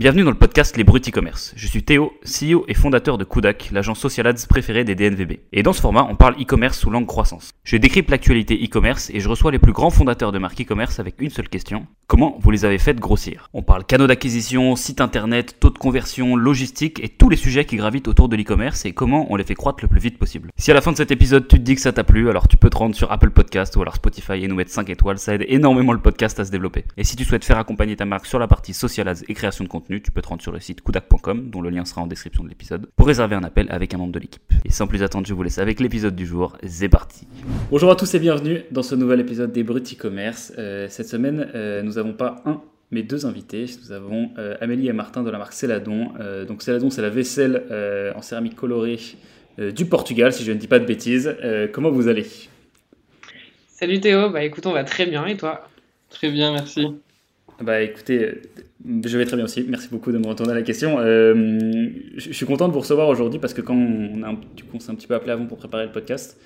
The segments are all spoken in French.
Bienvenue dans le podcast Les Bruts e-commerce. Je suis Théo, CEO et fondateur de Kudak, l'agence social ads préférée des DNVB. Et dans ce format, on parle e-commerce sous langue croissance. Je décrypte l'actualité e-commerce et je reçois les plus grands fondateurs de marques e-commerce avec une seule question. Comment vous les avez faites grossir? On parle canaux d'acquisition, site internet, taux de conversion, logistique et tous les sujets qui gravitent autour de l'e-commerce et comment on les fait croître le plus vite possible. Si à la fin de cet épisode tu te dis que ça t'a plu, alors tu peux te rendre sur Apple Podcast ou alors Spotify et nous mettre 5 étoiles, ça aide énormément le podcast à se développer. Et si tu souhaites faire accompagner ta marque sur la partie social ads et création de contenu, tu peux te rendre sur le site kudak.com, dont le lien sera en description de l'épisode, pour réserver un appel avec un membre de l'équipe. Et sans plus attendre, je vous laisse avec l'épisode du jour. C'est parti Bonjour à tous et bienvenue dans ce nouvel épisode des Bruts e-commerce. Euh, cette semaine, euh, nous n'avons pas un, mais deux invités. Nous avons euh, Amélie et Martin de la marque Celadon. donc Celadon, c'est la vaisselle en céramique colorée du Portugal, si je ne dis pas de bêtises. comment vous allez? Salut Théo, bah écoute, on va très bien et toi? Très bien, merci. Bah écoutez, je vais très bien aussi. Merci beaucoup de me retourner à la question. Euh, je suis content de vous recevoir aujourd'hui parce que quand on, a, du coup, on s'est un petit peu appelé avant pour préparer le podcast,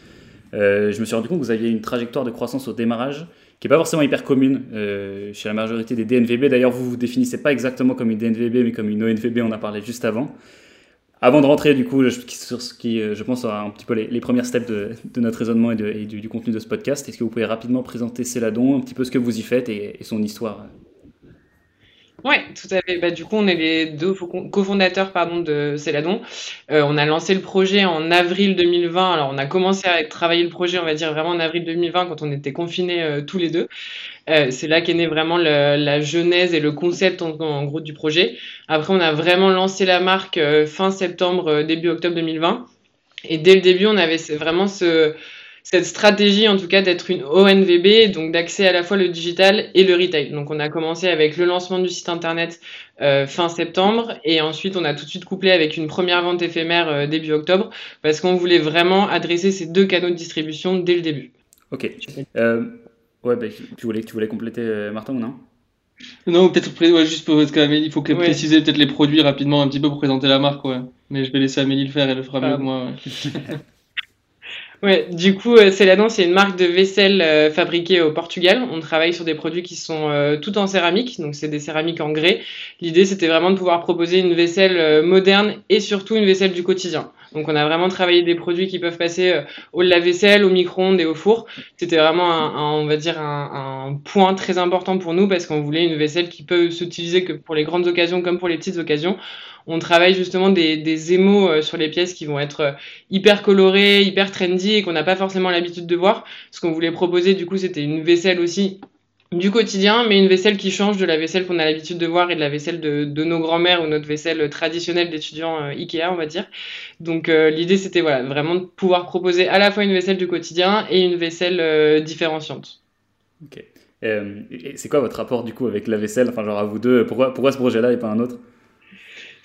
euh, je me suis rendu compte que vous aviez une trajectoire de croissance au démarrage qui n'est pas forcément hyper commune euh, chez la majorité des DNVB. D'ailleurs, vous vous définissez pas exactement comme une DNVB, mais comme une ONVB, on en parlé juste avant. Avant de rentrer, du coup, sur ce qui, je pense, un petit peu les, premières steps de, notre raisonnement et, du, contenu de ce podcast, est-ce que vous pouvez rapidement présenter Céladon, un petit peu ce que vous y faites et son histoire oui, tout à fait. Bah, du coup, on est les deux cofondateurs pardon, de Céladon. Euh, on a lancé le projet en avril 2020. Alors, on a commencé à travailler le projet, on va dire, vraiment en avril 2020, quand on était confinés euh, tous les deux. Euh, c'est là qu'est né vraiment la genèse et le concept, en, gros, du projet. Après, on a vraiment lancé la marque fin septembre, début octobre 2020. Et dès le début, on avait vraiment ce cette stratégie, en tout cas, d'être une ONVB, donc d'accès à la fois le digital et le retail. Donc, on a commencé avec le lancement du site internet euh, fin septembre et ensuite, on a tout de suite couplé avec une première vente éphémère euh, début octobre parce qu'on voulait vraiment adresser ces deux canaux de distribution dès le début. Ok. Euh, ouais, bah, tu, voulais, tu voulais compléter, euh, Martin, ou non? Non, peut-être ouais, juste pour Amélie, il faut préciser peut-être les produits rapidement un petit peu pour présenter la marque. Ouais. Mais je vais laisser Amélie le faire, elle le fera mieux que moi. Ouais, du coup, euh, Celadon, c'est une marque de vaisselle euh, fabriquée au Portugal. On travaille sur des produits qui sont euh, tout en céramique, donc c'est des céramiques en grès. L'idée, c'était vraiment de pouvoir proposer une vaisselle moderne et surtout une vaisselle du quotidien. Donc, on a vraiment travaillé des produits qui peuvent passer au lave-vaisselle, au micro-ondes et au four. C'était vraiment, un, on va dire, un, un, point très important pour nous parce qu'on voulait une vaisselle qui peut s'utiliser que pour les grandes occasions comme pour les petites occasions on travaille justement des, des émaux euh, sur les pièces qui vont être euh, hyper colorées, hyper trendy et qu'on n'a pas forcément l'habitude de voir. Ce qu'on voulait proposer, du coup, c'était une vaisselle aussi du quotidien, mais une vaisselle qui change de la vaisselle qu'on a l'habitude de voir et de la vaisselle de, nos grands-mères ou notre vaisselle traditionnelle d'étudiants euh, Ikea, on va dire. Donc l'idée, c'était voilà, vraiment de pouvoir proposer à la fois une vaisselle du quotidien et une vaisselle différenciante. Ok. c'est quoi votre rapport du coup avec la vaisselle? Enfin, genre à vous deux, pourquoi, pourquoi ce projet-là et pas un autre?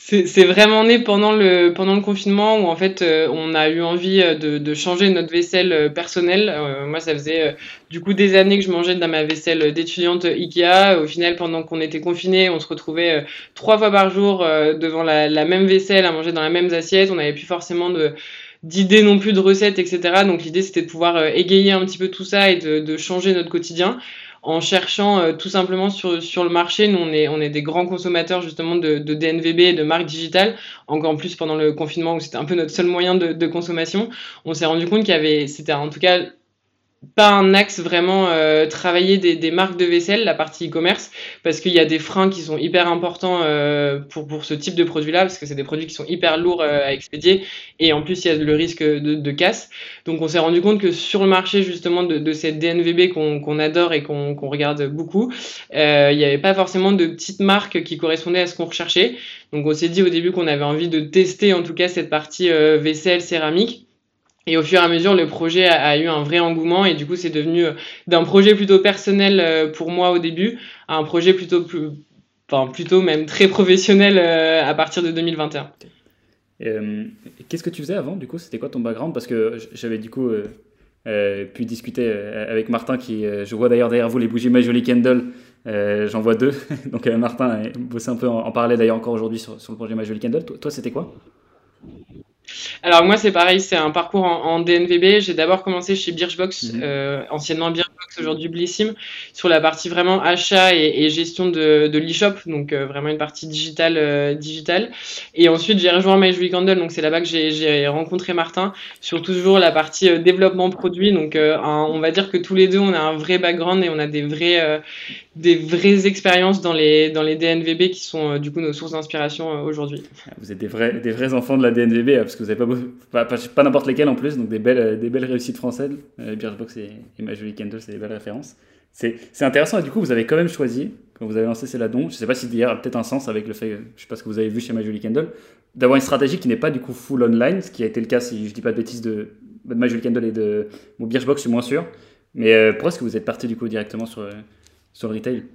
C'est vraiment né pendant le, pendant le confinement où en fait euh, on a eu envie euh, de, de changer notre vaisselle euh, personnelle. moi, ça faisait du coup des années que je mangeais dans ma vaisselle d'étudiante Ikea. Au final, pendant qu'on était confinés, on se retrouvait trois fois par jour devant la, la, même vaisselle à manger dans la même assiette. On n'avait plus forcément de d'idées non plus de recettes, etc. Donc l'idée c'était de pouvoir égayer un petit peu tout ça et de, de changer notre quotidien en cherchant euh, tout simplement sur, sur le marché. Nous, on est, on est des grands consommateurs justement de, de DNVB et de marques digitales, encore plus pendant le confinement où c'était un peu notre seul moyen de, de consommation. On s'est rendu compte qu'il y avait, c'était en tout cas pas un axe vraiment euh, travailler des, des, marques de vaisselle, la partie e-commerce, parce qu'il y a des freins qui sont hyper importants euh, pour, pour ce type de produit-là, parce que c'est des produits qui sont hyper lourds euh, à expédier, et en plus il y a le risque de, de casse. Donc on s'est rendu compte que sur le marché justement de, de cette DNVB qu'on adore et qu'on qu'on regarde beaucoup, euh, il n'y avait pas forcément de petites marques qui correspondaient à ce qu'on recherchait. Donc on s'est dit au début qu'on avait envie de tester en tout cas cette partie vaisselle céramique. Et au fur et à mesure, le projet a, eu un vrai engouement et du coup, c'est devenu euh, d'un projet plutôt personnel euh, pour moi au début à un projet plutôt plus, enfin plutôt même très professionnel euh, à partir de 2021. Qu'est-ce que tu faisais avant Du coup, c'était quoi ton background? Parce que j'avais du coup pu discuter avec Martin, qui je vois d'ailleurs derrière vous les bougies My Jolie Candle. J'en vois deux. Donc Martin bossé un peu en, en parler d'ailleurs encore aujourd'hui sur, le projet My Jolie Candle. Toi c'était quoi? Alors moi c'est pareil, c'est un parcours en, DNVB. J'ai d'abord commencé chez Birchbox, mhm. euh, anciennement Birchbox, aujourd'hui Blissim, sur la partie vraiment achat et, gestion de, de l'e-shop, donc euh, vraiment une partie digitale. Euh, digitale. Et ensuite j'ai rejoint My Candle, donc c'est là-bas que j'ai rencontré Martin, sur toujours la partie développement produit. Donc on va dire que tous les deux on a un vrai background et on a des vrais des vraies expériences dans les dans les DNVB qui sont du coup nos sources d'inspiration aujourd'hui. Vous êtes des vrais des vrais enfants de la DNVB hein, parce que vous n'avez pas, pas, pas n'importe lesquels en plus, donc des belles, des belles réussites françaises. Euh, Birchbox et, et Majoli Candle, c'est des belles références. C'est intéressant et du coup, vous avez quand même choisi, quand vous avez lancé Céladon, je ne sais pas si il y a peut-être un sens avec le fait, je ne sais pas ce que vous avez vu chez Majoli Candle, d'avoir une stratégie qui n'est pas du coup full online, ce qui a été le cas, si je ne dis pas de bêtises, de, de Majoli Candle et de bon, Birchbox, je suis moins sûr. Mais euh, pourquoi est-ce que vous êtes parti du coup directement sur, euh, sur le retail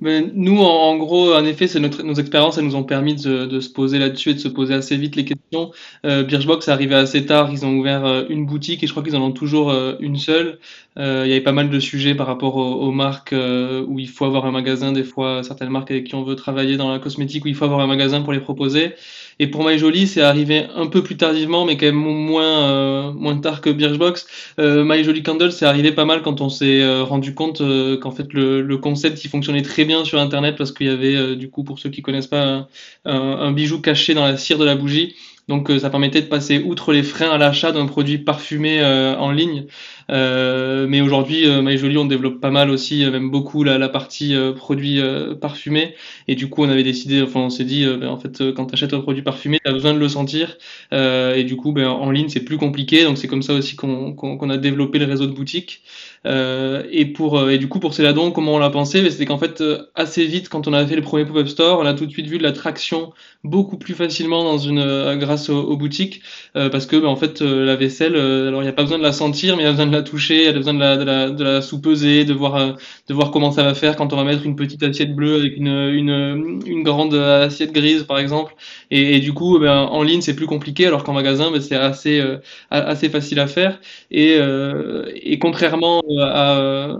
nous, en, gros, en effet, c'est notre, nos expériences, elles nous ont permis de, de se poser là-dessus et de se poser assez vite les questions. Euh, Birchbox est arrivé assez tard, ils ont ouvert euh, une boutique et je crois qu'ils en ont toujours euh, une seule. Euh, il y avait pas mal de sujets par rapport aux, marques où il faut avoir un magasin, des fois certaines marques avec qui on veut travailler dans la cosmétique où il faut avoir un magasin pour les proposer. Et pour My Jolie, c'est arrivé un peu plus tardivement, mais quand même moins euh, moins tard que Birchbox. Euh, My Jolie Candle, c'est arrivé pas mal quand on s'est euh, rendu compte euh, qu'en fait le, le, concept il fonctionnait très bien sur Internet parce qu'il y avait du coup pour ceux qui connaissent pas un, un, bijou caché dans la cire de la bougie. Donc ça permettait de passer outre les freins à l'achat d'un produit parfumé en ligne. Euh, mais aujourd'hui, euh, My Jolie, on développe pas mal aussi, euh, même beaucoup la, la partie produits parfumés. Et du coup, on avait décidé, enfin, on s'est dit, ben, en fait, quand tu achètes un produit parfumé, tu as besoin de le sentir. et du coup, ben, en ligne, c'est plus compliqué. Donc, c'est comme ça aussi qu'on qu'on a développé le réseau de boutiques. et pour et du coup, pour Céladon, comment on l'a pensé? Ben, C'était qu'en fait, assez vite, quand on a fait le premier pop-up store, on a tout de suite vu de la traction beaucoup plus facilement dans une grâce aux, boutiques, parce que ben, en fait, la vaisselle, alors il n'y a pas besoin de la sentir, mais il y a besoin de la toucher, elle a besoin de la, de la, de la sous-peser, de voir, euh, de voir comment ça va faire quand on va mettre une petite assiette bleue avec une, une, une grande assiette grise, par exemple. Et, du coup, ben, en ligne, c'est plus compliqué, alors qu'en magasin, ben, c'est assez, euh, assez facile à faire. Et, euh, et contrairement à,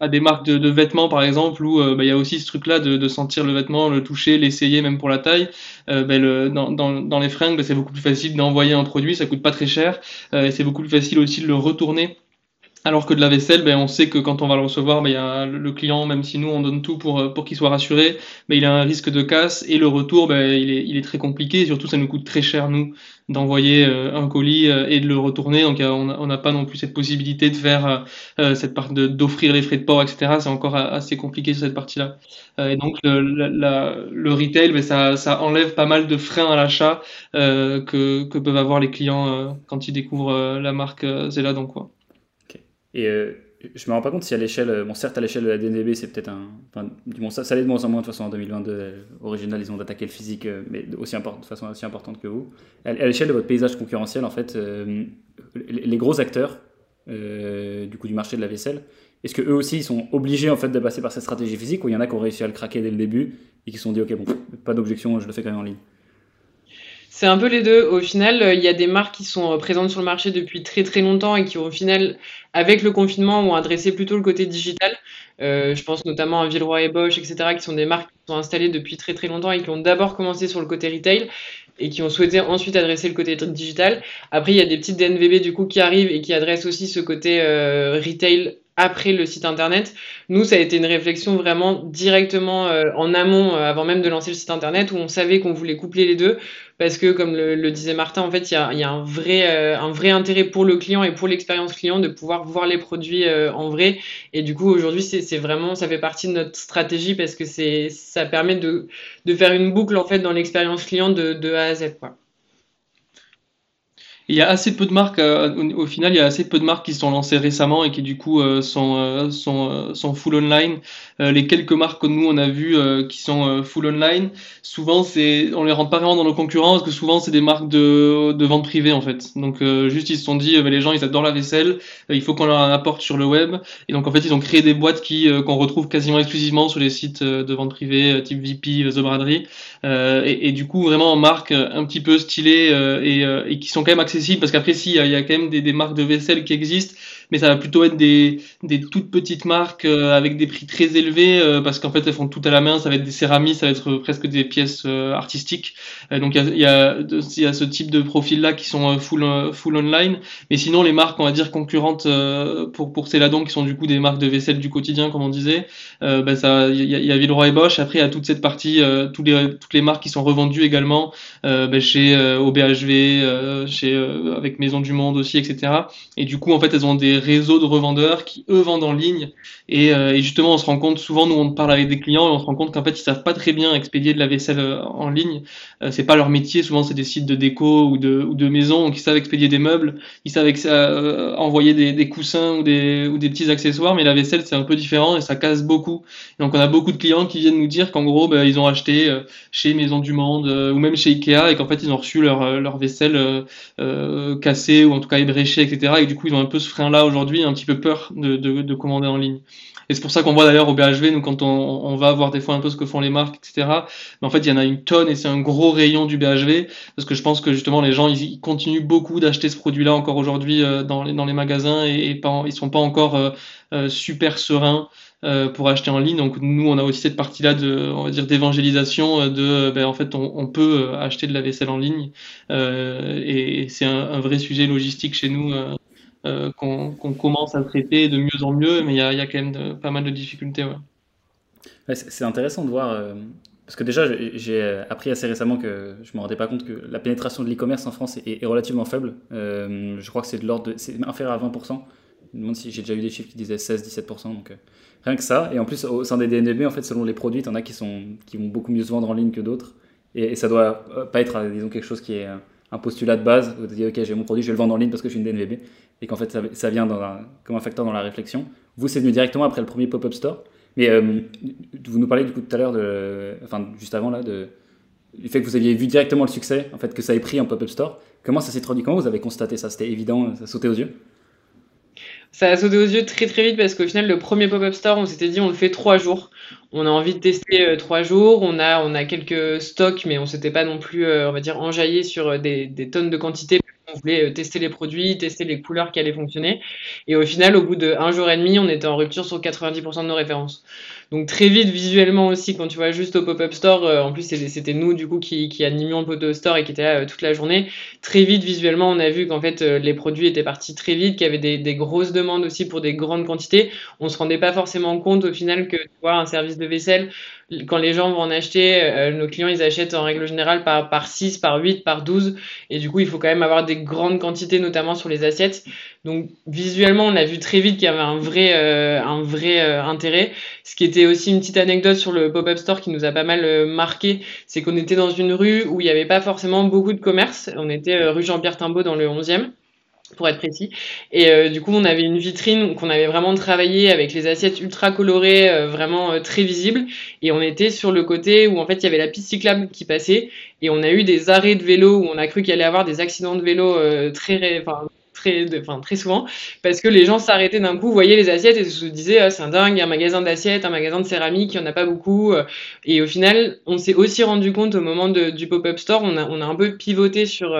à des marques de, vêtements, par exemple, où ben, il y a aussi ce truc-là de, de sentir le vêtement, le toucher, l'essayer, même pour la taille, ben, dans, dans, dans les fringues, ben, c'est beaucoup plus facile d'envoyer un produit, ça coûte pas très cher, et c'est beaucoup plus facile aussi de le retourner alors que de la vaisselle, ben, on sait que quand on va le recevoir, ben, y a le client, même si nous on donne tout pour, euh, pour qu'il soit rassuré, ben, il a un risque de casse et le retour, ben, il, est, il est très compliqué. Surtout, ça nous coûte très cher, nous, d'envoyer euh, un colis euh, et de le retourner. Donc, on n'a pas non plus cette possibilité de faire cette part d'offrir les frais de port, etc. C'est encore assez compliqué sur cette partie-là. et donc, le, le retail, ben, ça, ça enlève pas mal de freins à l'achat que, que peuvent avoir les clients quand ils découvrent la marque Zella. Donc, quoi. Et euh, je me rends pas compte si à l'échelle, euh, bon certes à l'échelle de la DNVB c'est peut-être un, enfin, du moins ça, ça allait de moins en moins de toute façon en 2022, euh, original ils ont attaqué le physique mais aussi de façon aussi importante que vous. À, l'échelle de votre paysage concurrentiel en fait, les, gros acteurs du coup du marché de la vaisselle, est-ce que eux aussi ils sont obligés en fait de passer par cette stratégie physique ou il y en a qui ont réussi à le craquer dès le début et qui se sont dit ok bon pas d'objection je le fais quand même en ligne? C'est un peu les deux. Au final, il y a des marques qui sont présentes sur le marché depuis très très longtemps et qui au final avec le confinement, ont adressé plutôt le côté digital. Euh, je pense notamment à Villeroy et Bosch, etc., qui sont des marques qui sont installées depuis très très longtemps et qui ont d'abord commencé sur le côté retail et qui ont souhaité ensuite adresser le côté digital. Après, il y a des petites DNVB du coup qui arrivent et qui adressent aussi ce côté euh, retail après le site internet. Nous, ça a été une réflexion vraiment directement euh, en amont, euh, avant même de lancer le site internet, où on savait qu'on voulait coupler les deux, parce que comme le, disait Martin, en fait, il y a, euh, un vrai intérêt pour le client et pour l'expérience client de pouvoir voir les produits en vrai. Et du coup, aujourd'hui, c'est vraiment, ça fait partie de notre stratégie parce que ça permet de, faire une boucle en fait dans l'expérience client de, de A à Z, il y a assez peu de marques, euh, au, final, il y a assez peu de marques qui sont lancées récemment et qui du coup euh, sont, euh, sont, sont full online. les quelques marques que nous on a vues qui sont full online, souvent c'est, on les rentre pas vraiment dans nos concurrents parce que souvent c'est des marques de, de vente privée en fait. Donc juste ils se sont dit, bah, les gens ils adorent la vaisselle, il faut qu'on leur apporte sur le web. Et donc en fait ils ont créé des boîtes qui qu'on retrouve quasiment exclusivement sur les sites de vente privée type VP, The Braderie. Et, et, du coup vraiment en marques un petit peu stylées et, et qui sont quand même accessibles parce qu'après si il y, a quand même des, des, marques de vaisselle qui existent mais ça va plutôt être des, des toutes petites marques avec des prix très élevés parce qu'en fait elles font tout à la main, ça va être des céramies, ça va être presque des pièces artistiques. donc il y a, y, y a, ce type de profils là qui sont full, full online, mais sinon les marques on va dire concurrentes pour, pour Céladon qui sont du coup des marques de vaisselle du quotidien comme on disait, ben ça il y a, y a Villeroy et Bosch, après il y a toute cette partie, tous les, toutes les marques qui sont revendues également ben, chez OBHV, chez, avec Maison du Monde aussi, etc. Et du coup, en fait, elles ont des réseaux de revendeurs qui, eux, vendent en ligne. Et, euh, et justement, on se rend compte, souvent, nous, on parle avec des clients et on se rend compte qu'en fait, ils savent pas très bien expédier de la vaisselle euh, en ligne. Euh, c'est pas leur métier. Souvent, c'est des sites de déco ou de, ou de maison. Donc, ils savent expédier des meubles. Ils savent euh, envoyer des, des, coussins ou des, ou des petits accessoires. Mais la vaisselle, c'est un peu différent et ça casse beaucoup. Donc, on a beaucoup de clients qui viennent nous dire qu'en gros, bah, ils ont acheté chez Maison du Monde ou même chez Ikea et qu'en fait, ils ont reçu leur, leur vaisselle cassée ou en tout cas ébréchée, etc. Et du coup, ils ont un peu ce frein-là aujourd'hui, un petit peu peur de, de, de commander en ligne. Et c'est pour ça qu'on voit d'ailleurs au BHV, nous, quand on, va voir des fois un peu ce que font les marques, etc. Mais en fait, il y en a une tonne et c'est un gros rayon du BHV parce que je pense que justement les gens, ils, continuent beaucoup d'acheter ce produit-là encore aujourd'hui euh, dans, les, magasins et, et pas, ils sont pas encore euh, euh, super sereins. Pour acheter en ligne. Donc nous, on a aussi cette partie-là de, on va dire, d'évangélisation, de, ben, en fait, on, peut acheter de la vaisselle en ligne, et, c'est un, vrai sujet logistique chez nous qu'on commence à traiter de mieux en mieux, mais il y a, quand même de, pas mal de difficultés. C'est intéressant de voir, euh, parce que déjà, j'ai appris assez récemment que je ne me rendais pas compte que la pénétration de l'e-commerce en France est, relativement faible. Euh, je crois que c'est de l'ordre, c'est inférieur à 20%. Je me demande si j'ai déjà eu des chiffres qui disaient 16-17%. Donc, euh, rien que ça. Et en plus, au sein des DNVB, en fait, selon les produits, il y en a qui, sont, qui vont beaucoup mieux se vendre en ligne que d'autres. Et, et, ça doit pas être, disons, quelque chose qui est un postulat de base. Vous dites, OK, j'ai mon produit, je vais le vendre en ligne parce que je suis une DNVB et qu'en fait ça, vient un, comme un facteur dans la réflexion. Vous, c'est venu directement après le premier pop-up store. Mais euh, vous nous parlez du coup tout à l'heure, enfin juste avant là, du fait que vous aviez vu directement le succès, en fait que ça ait pris en pop-up store. Comment ça s'est traduit? Comment vous avez constaté ça? C'était évident, ça sautait aux yeux? Ça a sauté aux yeux très très vite parce qu'au final, le premier pop-up store, on s'était dit on le fait trois jours. On a envie de tester euh, trois jours. On a, on a quelques stocks, mais on s'était pas non plus, euh, on va dire, enjaillé sur des, des tonnes de quantité on voulait euh, tester les produits, tester les couleurs qui allaient fonctionner. Et au final, au bout d'un jour et demi, on était en rupture sur 90% de nos références. Donc très vite, visuellement aussi, quand tu vois juste au pop-up store, euh, en plus c'était nous du coup qui, animions le pop-up store et qui était là euh, toute la journée, très vite visuellement on a vu qu'en fait euh, les produits étaient partis très vite, qu'il y avait des, grosses demandes aussi pour des grandes quantités. On se rendait pas forcément compte au final que tu vois un service de vaisselle, quand les gens vont en acheter, nos clients ils achètent en règle générale par, par 6, par 8, par 12 et du coup il faut quand même avoir des grandes quantités notamment sur les assiettes. Donc visuellement on a vu très vite qu'il y avait un vrai, euh, euh, intérêt. Ce qui était aussi une petite anecdote sur le pop-up store qui nous a pas mal euh, marqué, c'est qu'on était dans une rue où il n'y avait pas forcément beaucoup de commerce. On était rue Jean-Pierre Timbaud dans le 11e pour être précis. Et du coup, on avait une vitrine qu'on avait vraiment travaillé avec les assiettes ultra colorées, vraiment très visibles. Et on était sur le côté où en fait il y avait la piste cyclable qui passait. Et on a eu des arrêts de vélo où on a cru qu'il allait y avoir des accidents de vélo très, enfin, très, souvent parce que les gens s'arrêtaient d'un coup, voyaient les assiettes et se disaient ah, c'est un dingue, un magasin d'assiettes, un magasin de céramique, il n'y en a pas beaucoup. Et au final, on s'est aussi rendu compte au moment du pop-up store, on a, on a un peu pivoté sur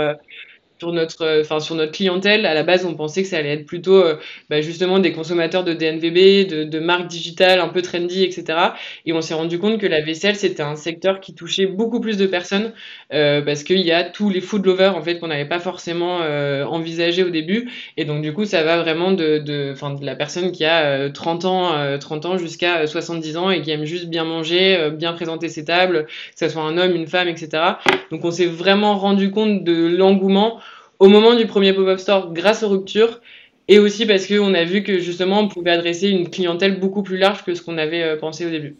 sur notre, euh, enfin sur notre clientèle. À la base, on pensait que ça allait être plutôt euh, bah, justement des consommateurs de DNVB, de, de marques digitales un peu trendy, etc. Et on s'est rendu compte que la vaisselle c'était un secteur qui touchait beaucoup plus de personnes euh, parce qu'il y a tous les food lovers en fait qu'on n'avait pas forcément euh, envisagé au début. Et donc du coup, ça va vraiment de, de, enfin, de la personne qui a 30 ans, 30 ans jusqu'à 70 ans et qui aime juste bien manger, bien présenter ses tables, que ce soit un homme, une femme, etc. Donc on s'est vraiment rendu compte de l'engouement au moment du premier pop-up store grâce aux ruptures et aussi parce qu'on a vu que justement on pouvait adresser une clientèle beaucoup plus large que ce qu'on avait euh, pensé au début.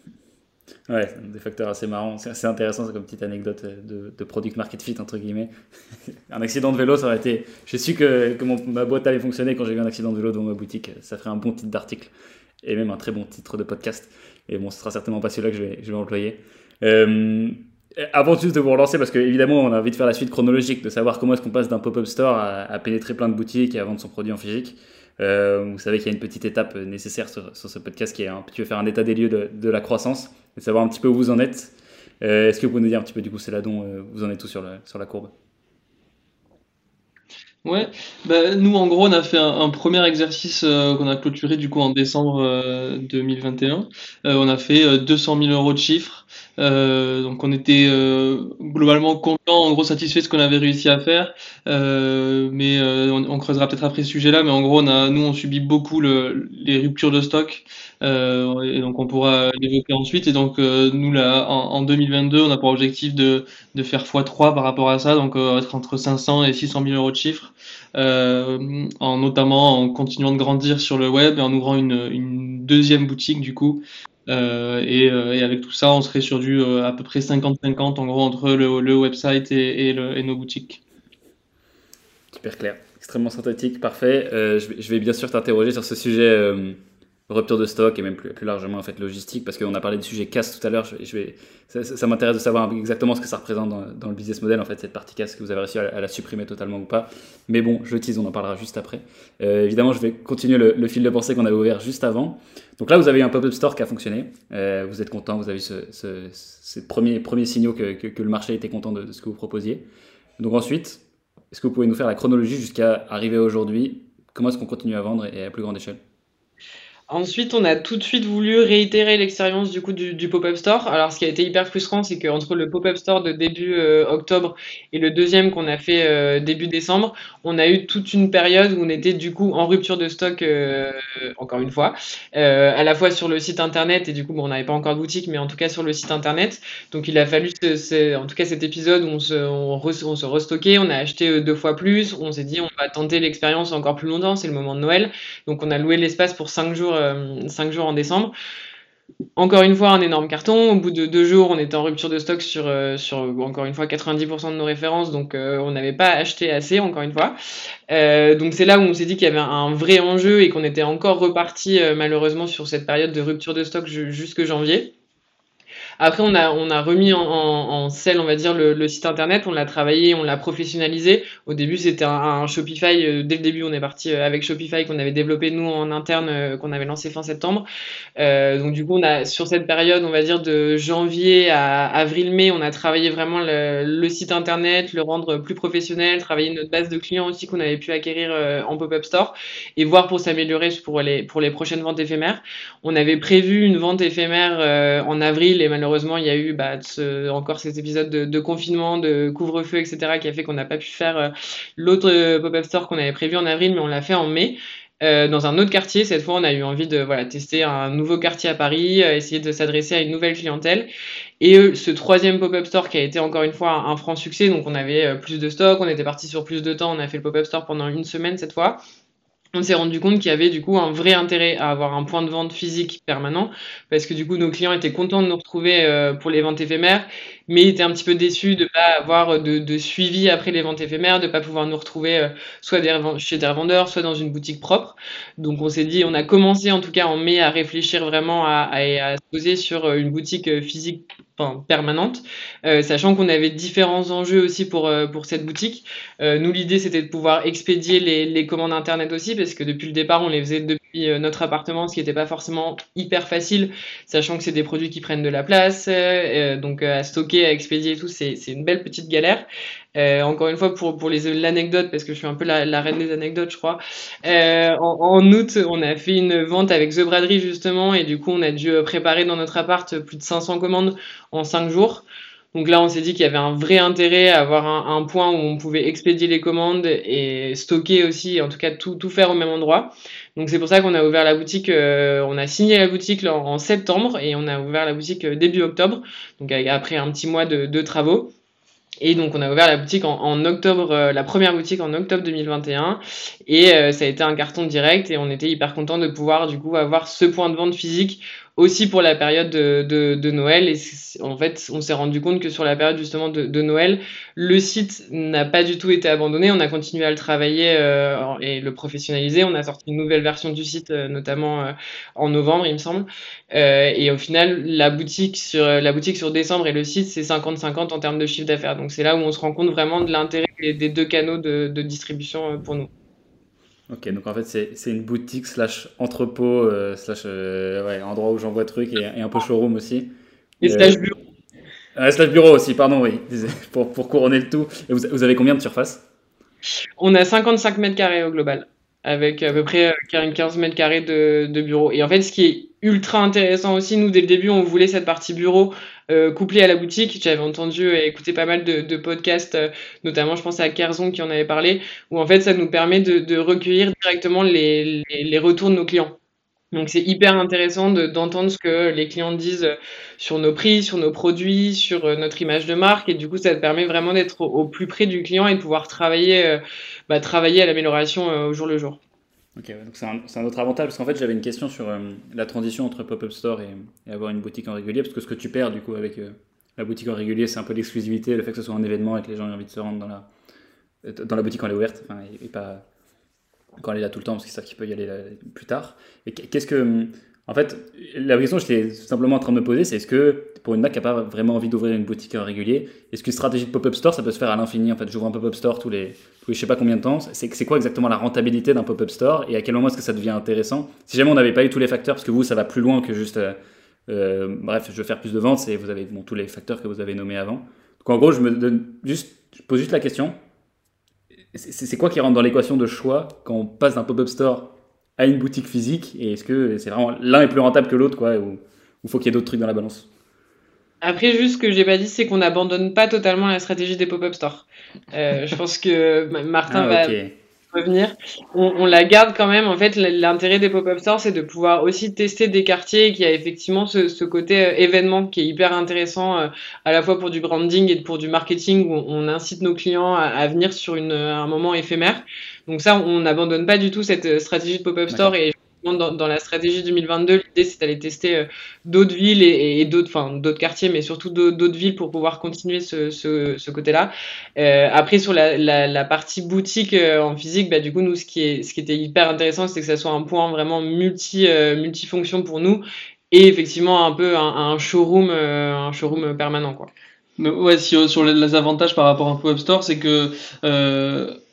Ouais, des facteurs assez marrants. C'est intéressant, c'est comme petite anecdote euh, de, product market fit, entre guillemets. un accident de vélo, ça aurait été. J'ai su que, que ma boîte allait fonctionner quand j'ai vu un accident de vélo dans ma boutique. Ça ferait un bon titre d'article et même un très bon titre de podcast. Et bon, ce sera certainement pas celui-là que je vais, je vais employer. Euh, avant juste de vous relancer, parce qu'évidemment, on a envie de faire la suite chronologique, de savoir comment est-ce qu'on passe d'un pop-up store à, pénétrer plein de boutiques et à vendre son produit en physique. Euh, vous savez qu'il y a une petite étape nécessaire sur, ce podcast qui est un petit peu faire un état des lieux de, la croissance et savoir un petit peu où vous en êtes. Euh, est-ce que vous pouvez nous dire un petit peu du coup, c'est là dont euh, vous en êtes tout sur, la courbe? Ouais, bah, nous en gros on a fait un, premier exercice euh, qu'on a clôturé du coup en décembre 2021. Euh, on a fait 200 000 euros de chiffre. donc on était globalement content, en gros satisfait de ce qu'on avait réussi à faire. mais on, creusera peut-être après ce sujet-là. Mais en gros nous on subit beaucoup le, les ruptures de stock. et donc on pourra l'évoquer ensuite. Et donc nous là en, en, 2022 on a pour objectif de, faire x3 par rapport à ça, donc être entre 500 et 600 000 euros de chiffre. Euh, en notamment en continuant de grandir sur le web et en ouvrant une deuxième boutique du coup. Euh, et, euh, et, avec tout ça, on serait sur du à peu près 50-50 en gros entre le, le website et, nos boutiques. Super clair, extrêmement synthétique, parfait. je, vais, bien sûr t'interroger sur ce sujet rupture de stock et même plus, largement en fait logistique parce qu'on a parlé du sujet casse tout à l'heure. Je, vais ça, m'intéresse de savoir exactement ce que ça représente dans, le business model en fait cette partie casse que vous avez réussi à, la supprimer totalement ou pas. Mais bon je tease on en parlera juste après. Euh, évidemment je vais continuer le, fil de pensée qu'on avait ouvert juste avant. Donc là vous avez un pop-up store qui a fonctionné. Euh, vous êtes content vous avez eu ce, ce, ces premiers, premiers signaux que, que, le marché était content de ce que vous proposiez. Donc ensuite est-ce que vous pouvez nous faire la chronologie jusqu'à arriver aujourd'hui? Comment est-ce qu'on continue à vendre et à plus grande échelle? Ensuite, on a tout de suite voulu réitérer l'expérience du coup du, pop-up store. Alors, ce qui a été hyper frustrant, c'est qu'entre le pop-up store de début euh, octobre et le deuxième qu'on a fait euh, début décembre, on a eu toute une période où on était du coup en rupture de stock, euh, encore une fois, à la fois sur le site internet et du coup, bon, on n'avait pas encore de boutique, mais en tout cas sur le site internet. Donc, il a fallu, en tout cas, cet épisode où on se, on, on se restockait, on a acheté deux fois plus, on s'est dit on va tenter l'expérience encore plus longtemps, c'est le moment de Noël. Donc, on a loué l'espace pour cinq jours 5 euh, jours en décembre. Encore une fois, un énorme carton. Au bout de deux jours, on était en rupture de stock sur, euh, encore une fois, 90% de nos références. Donc, euh, on n'avait pas acheté assez, encore une fois. donc, c'est là où on s'est dit qu'il y avait un vrai enjeu et qu'on était encore reparti, malheureusement, sur cette période de rupture de stock jusque janvier. Après, on a, remis en, selle, on va dire, le, site internet, on l'a travaillé, on l'a professionnalisé. Au début, c'était un, Shopify. Euh, dès le début, on est parti euh, avec Shopify qu'on avait développé nous en interne, euh, qu'on avait lancé fin septembre. donc du coup, on a sur cette période, on va dire de janvier à avril-mai, on a travaillé vraiment le, site internet, le rendre plus professionnel, travailler notre base de clients aussi qu'on avait pu acquérir en pop-up store et voir pour s'améliorer pour les prochaines ventes éphémères. On avait prévu une vente éphémère en avril et malheureusement malheureusement, il y a eu bah, encore ces épisodes de, confinement, de couvre-feu, etc., qui a fait qu'on n'a pas pu faire euh, l'autre euh, pop-up store qu'on avait prévu en avril, mais on l'a fait en mai. Euh, dans un autre quartier, cette fois, on a eu envie de tester un nouveau quartier à Paris, essayer de s'adresser à une nouvelle clientèle. Et ce troisième pop-up store qui a été encore une fois un, franc succès, donc on avait plus de stock, on était parti sur plus de temps, on a fait le pop-up store pendant une semaine cette fois on s'est rendu compte qu'il y avait du coup un vrai intérêt à avoir un point de vente physique permanent parce que du coup nos clients étaient contents de nous retrouver euh, pour les ventes éphémères mais étaient un petit peu déçus de pas avoir de, suivi après les ventes éphémères, de pas pouvoir nous retrouver euh, soit chez des revendeurs, soit dans une boutique propre. Donc on s'est dit, on a commencé en tout cas en mai à réfléchir vraiment à, à, se poser sur euh, une boutique physique permanente, sachant qu'on avait différents enjeux aussi pour, pour cette boutique. nous, l'idée, c'était de pouvoir expédier les, les commandes Internet aussi, parce que depuis le départ, on les faisait depuis euh, notre appartement, ce qui n'était pas forcément hyper facile, sachant que c'est des produits qui prennent de la place, euh, euh, donc à stocker, à expédier et tout, c'est une belle petite galère. encore une fois pour pour l'anecdote parce que je suis un peu la, reine des anecdotes je crois. en, en, août on a fait une vente avec The Braderie justement et du coup on a dû préparer dans notre appart plus de 500 commandes en 5 jours. Donc là, on s'est dit qu'il y avait un vrai intérêt à avoir un, point où on pouvait expédier les commandes et stocker aussi, en tout cas tout faire au même endroit. Donc c'est pour ça qu'on a ouvert la boutique, euh, on a signé la boutique en, septembre et on a ouvert la boutique euh, début octobre, donc après un petit mois de, travaux. Et donc on a ouvert la boutique en, en octobre, euh, la première boutique en octobre 2021, et ça a été un carton direct et on était hyper content de pouvoir du coup avoir ce point de vente physique aussi pour la période de, de, de Noël. Et en fait, on s'est rendu compte que sur la période justement de, de Noël, le site n'a pas du tout été abandonné. On a continué à le travailler euh, et le professionnaliser. On a sorti une nouvelle version du site, euh, notamment euh, en novembre, il me semble. et au final, la boutique sur la boutique sur décembre et le site, c'est 50-50 en termes de chiffre d'affaires. Donc c'est là où on se rend compte vraiment de l'intérêt des, deux canaux de distribution pour nous. Ok, donc en fait, c'est une boutique slash entrepôt, euh, slash euh, ouais, endroit où j'envoie trucs et, et, un peu showroom aussi. Et slash bureau. Euh, slash bureau aussi, pardon, oui, pour, pour couronner le tout. Et vous, vous avez combien de surface On a 55 mètres carrés au global, avec à peu près 15 mètres carrés de, de bureau. Et en fait, ce qui est ultra intéressant aussi, nous, dès le début, on voulait cette partie bureau euh, couplée à la boutique. J'avais entendu et écouté pas mal de, podcasts, euh, notamment, je pense à Kerzon qui en avait parlé, où en fait, ça nous permet de, recueillir directement les, retours de nos clients. Donc c'est hyper intéressant d'entendre ce que les clients disent sur nos prix, sur nos produits, sur euh, notre image de marque. Et du coup, ça permet vraiment d'être au, plus près du client et de pouvoir travailler, bah, à l'amélioration au jour le jour. Ok, donc c'est un, autre avantage parce qu'en fait j'avais une question sur la transition entre pop-up store et, avoir une boutique en régulier parce que ce que tu perds du coup avec la boutique en régulier c'est un peu l'exclusivité, le fait que ce soit un événement et que les gens aient envie de se rendre dans la, dans la boutique quand elle est ouverte et, et pas quand elle est là tout le temps, parce qu'ils savent qu'il peut y aller plus tard. Et qu'est-ce que. En fait, la question que j'étais simplement en train de me poser, c'est est-ce que pour une marque qui n'a pas vraiment envie d'ouvrir une boutique régulier, est-ce qu'une stratégie de pop-up store, ça peut se faire à l'infini En fait, j'ouvre un pop-up store tous les, tous les je sais pas combien de temps. C'est quoi exactement la rentabilité d'un pop-up store et à quel moment est-ce que ça devient intéressant? Si jamais on n'avait pas eu tous les facteurs, parce que vous, ça va plus loin que juste. Euh, euh bref, je veux faire plus de ventes, et vous avez tous les facteurs que vous avez nommés avant. Donc en gros, je me donne juste, je pose juste la question c'est quoi qui rentre dans l'équation de choix quand on passe d'un pop-up store à une boutique physique Et est-ce que c'est vraiment l'un est plus rentable que l'autre, quoi, ou il faut qu'il y ait d'autres trucs dans la balance? Après, juste ce que j'ai pas dit, c'est qu'on n'abandonne pas totalement la stratégie des pop-up stores. Euh, je pense que Martin ah, va, revenir. On, on, la garde quand même. En fait, l'intérêt des pop-up stores, c'est de pouvoir aussi tester des quartiers qui a effectivement ce, ce côté euh, événement qui est hyper intéressant euh, à la fois pour du branding et pour du marketing où on incite nos clients à, à venir sur une, un moment éphémère. Donc ça, on n'abandonne pas du tout cette euh, stratégie de pop-up store et dans, dans, la stratégie 2022, l'idée c'est d'aller tester euh, d'autres villes et, et d'autres, enfin d'autres quartiers, mais surtout d'autres villes pour pouvoir continuer ce, ce, ce côté-là. Euh, après sur la, la, la, partie boutique euh, en physique, bah du coup nous ce qui est, ce qui était hyper intéressant, c'est que ça soit un point vraiment multi multifonction pour nous et effectivement un peu un, un showroom, un showroom permanent quoi. Mais ouais, si, sur les, avantages par rapport à un pop-up store, c'est que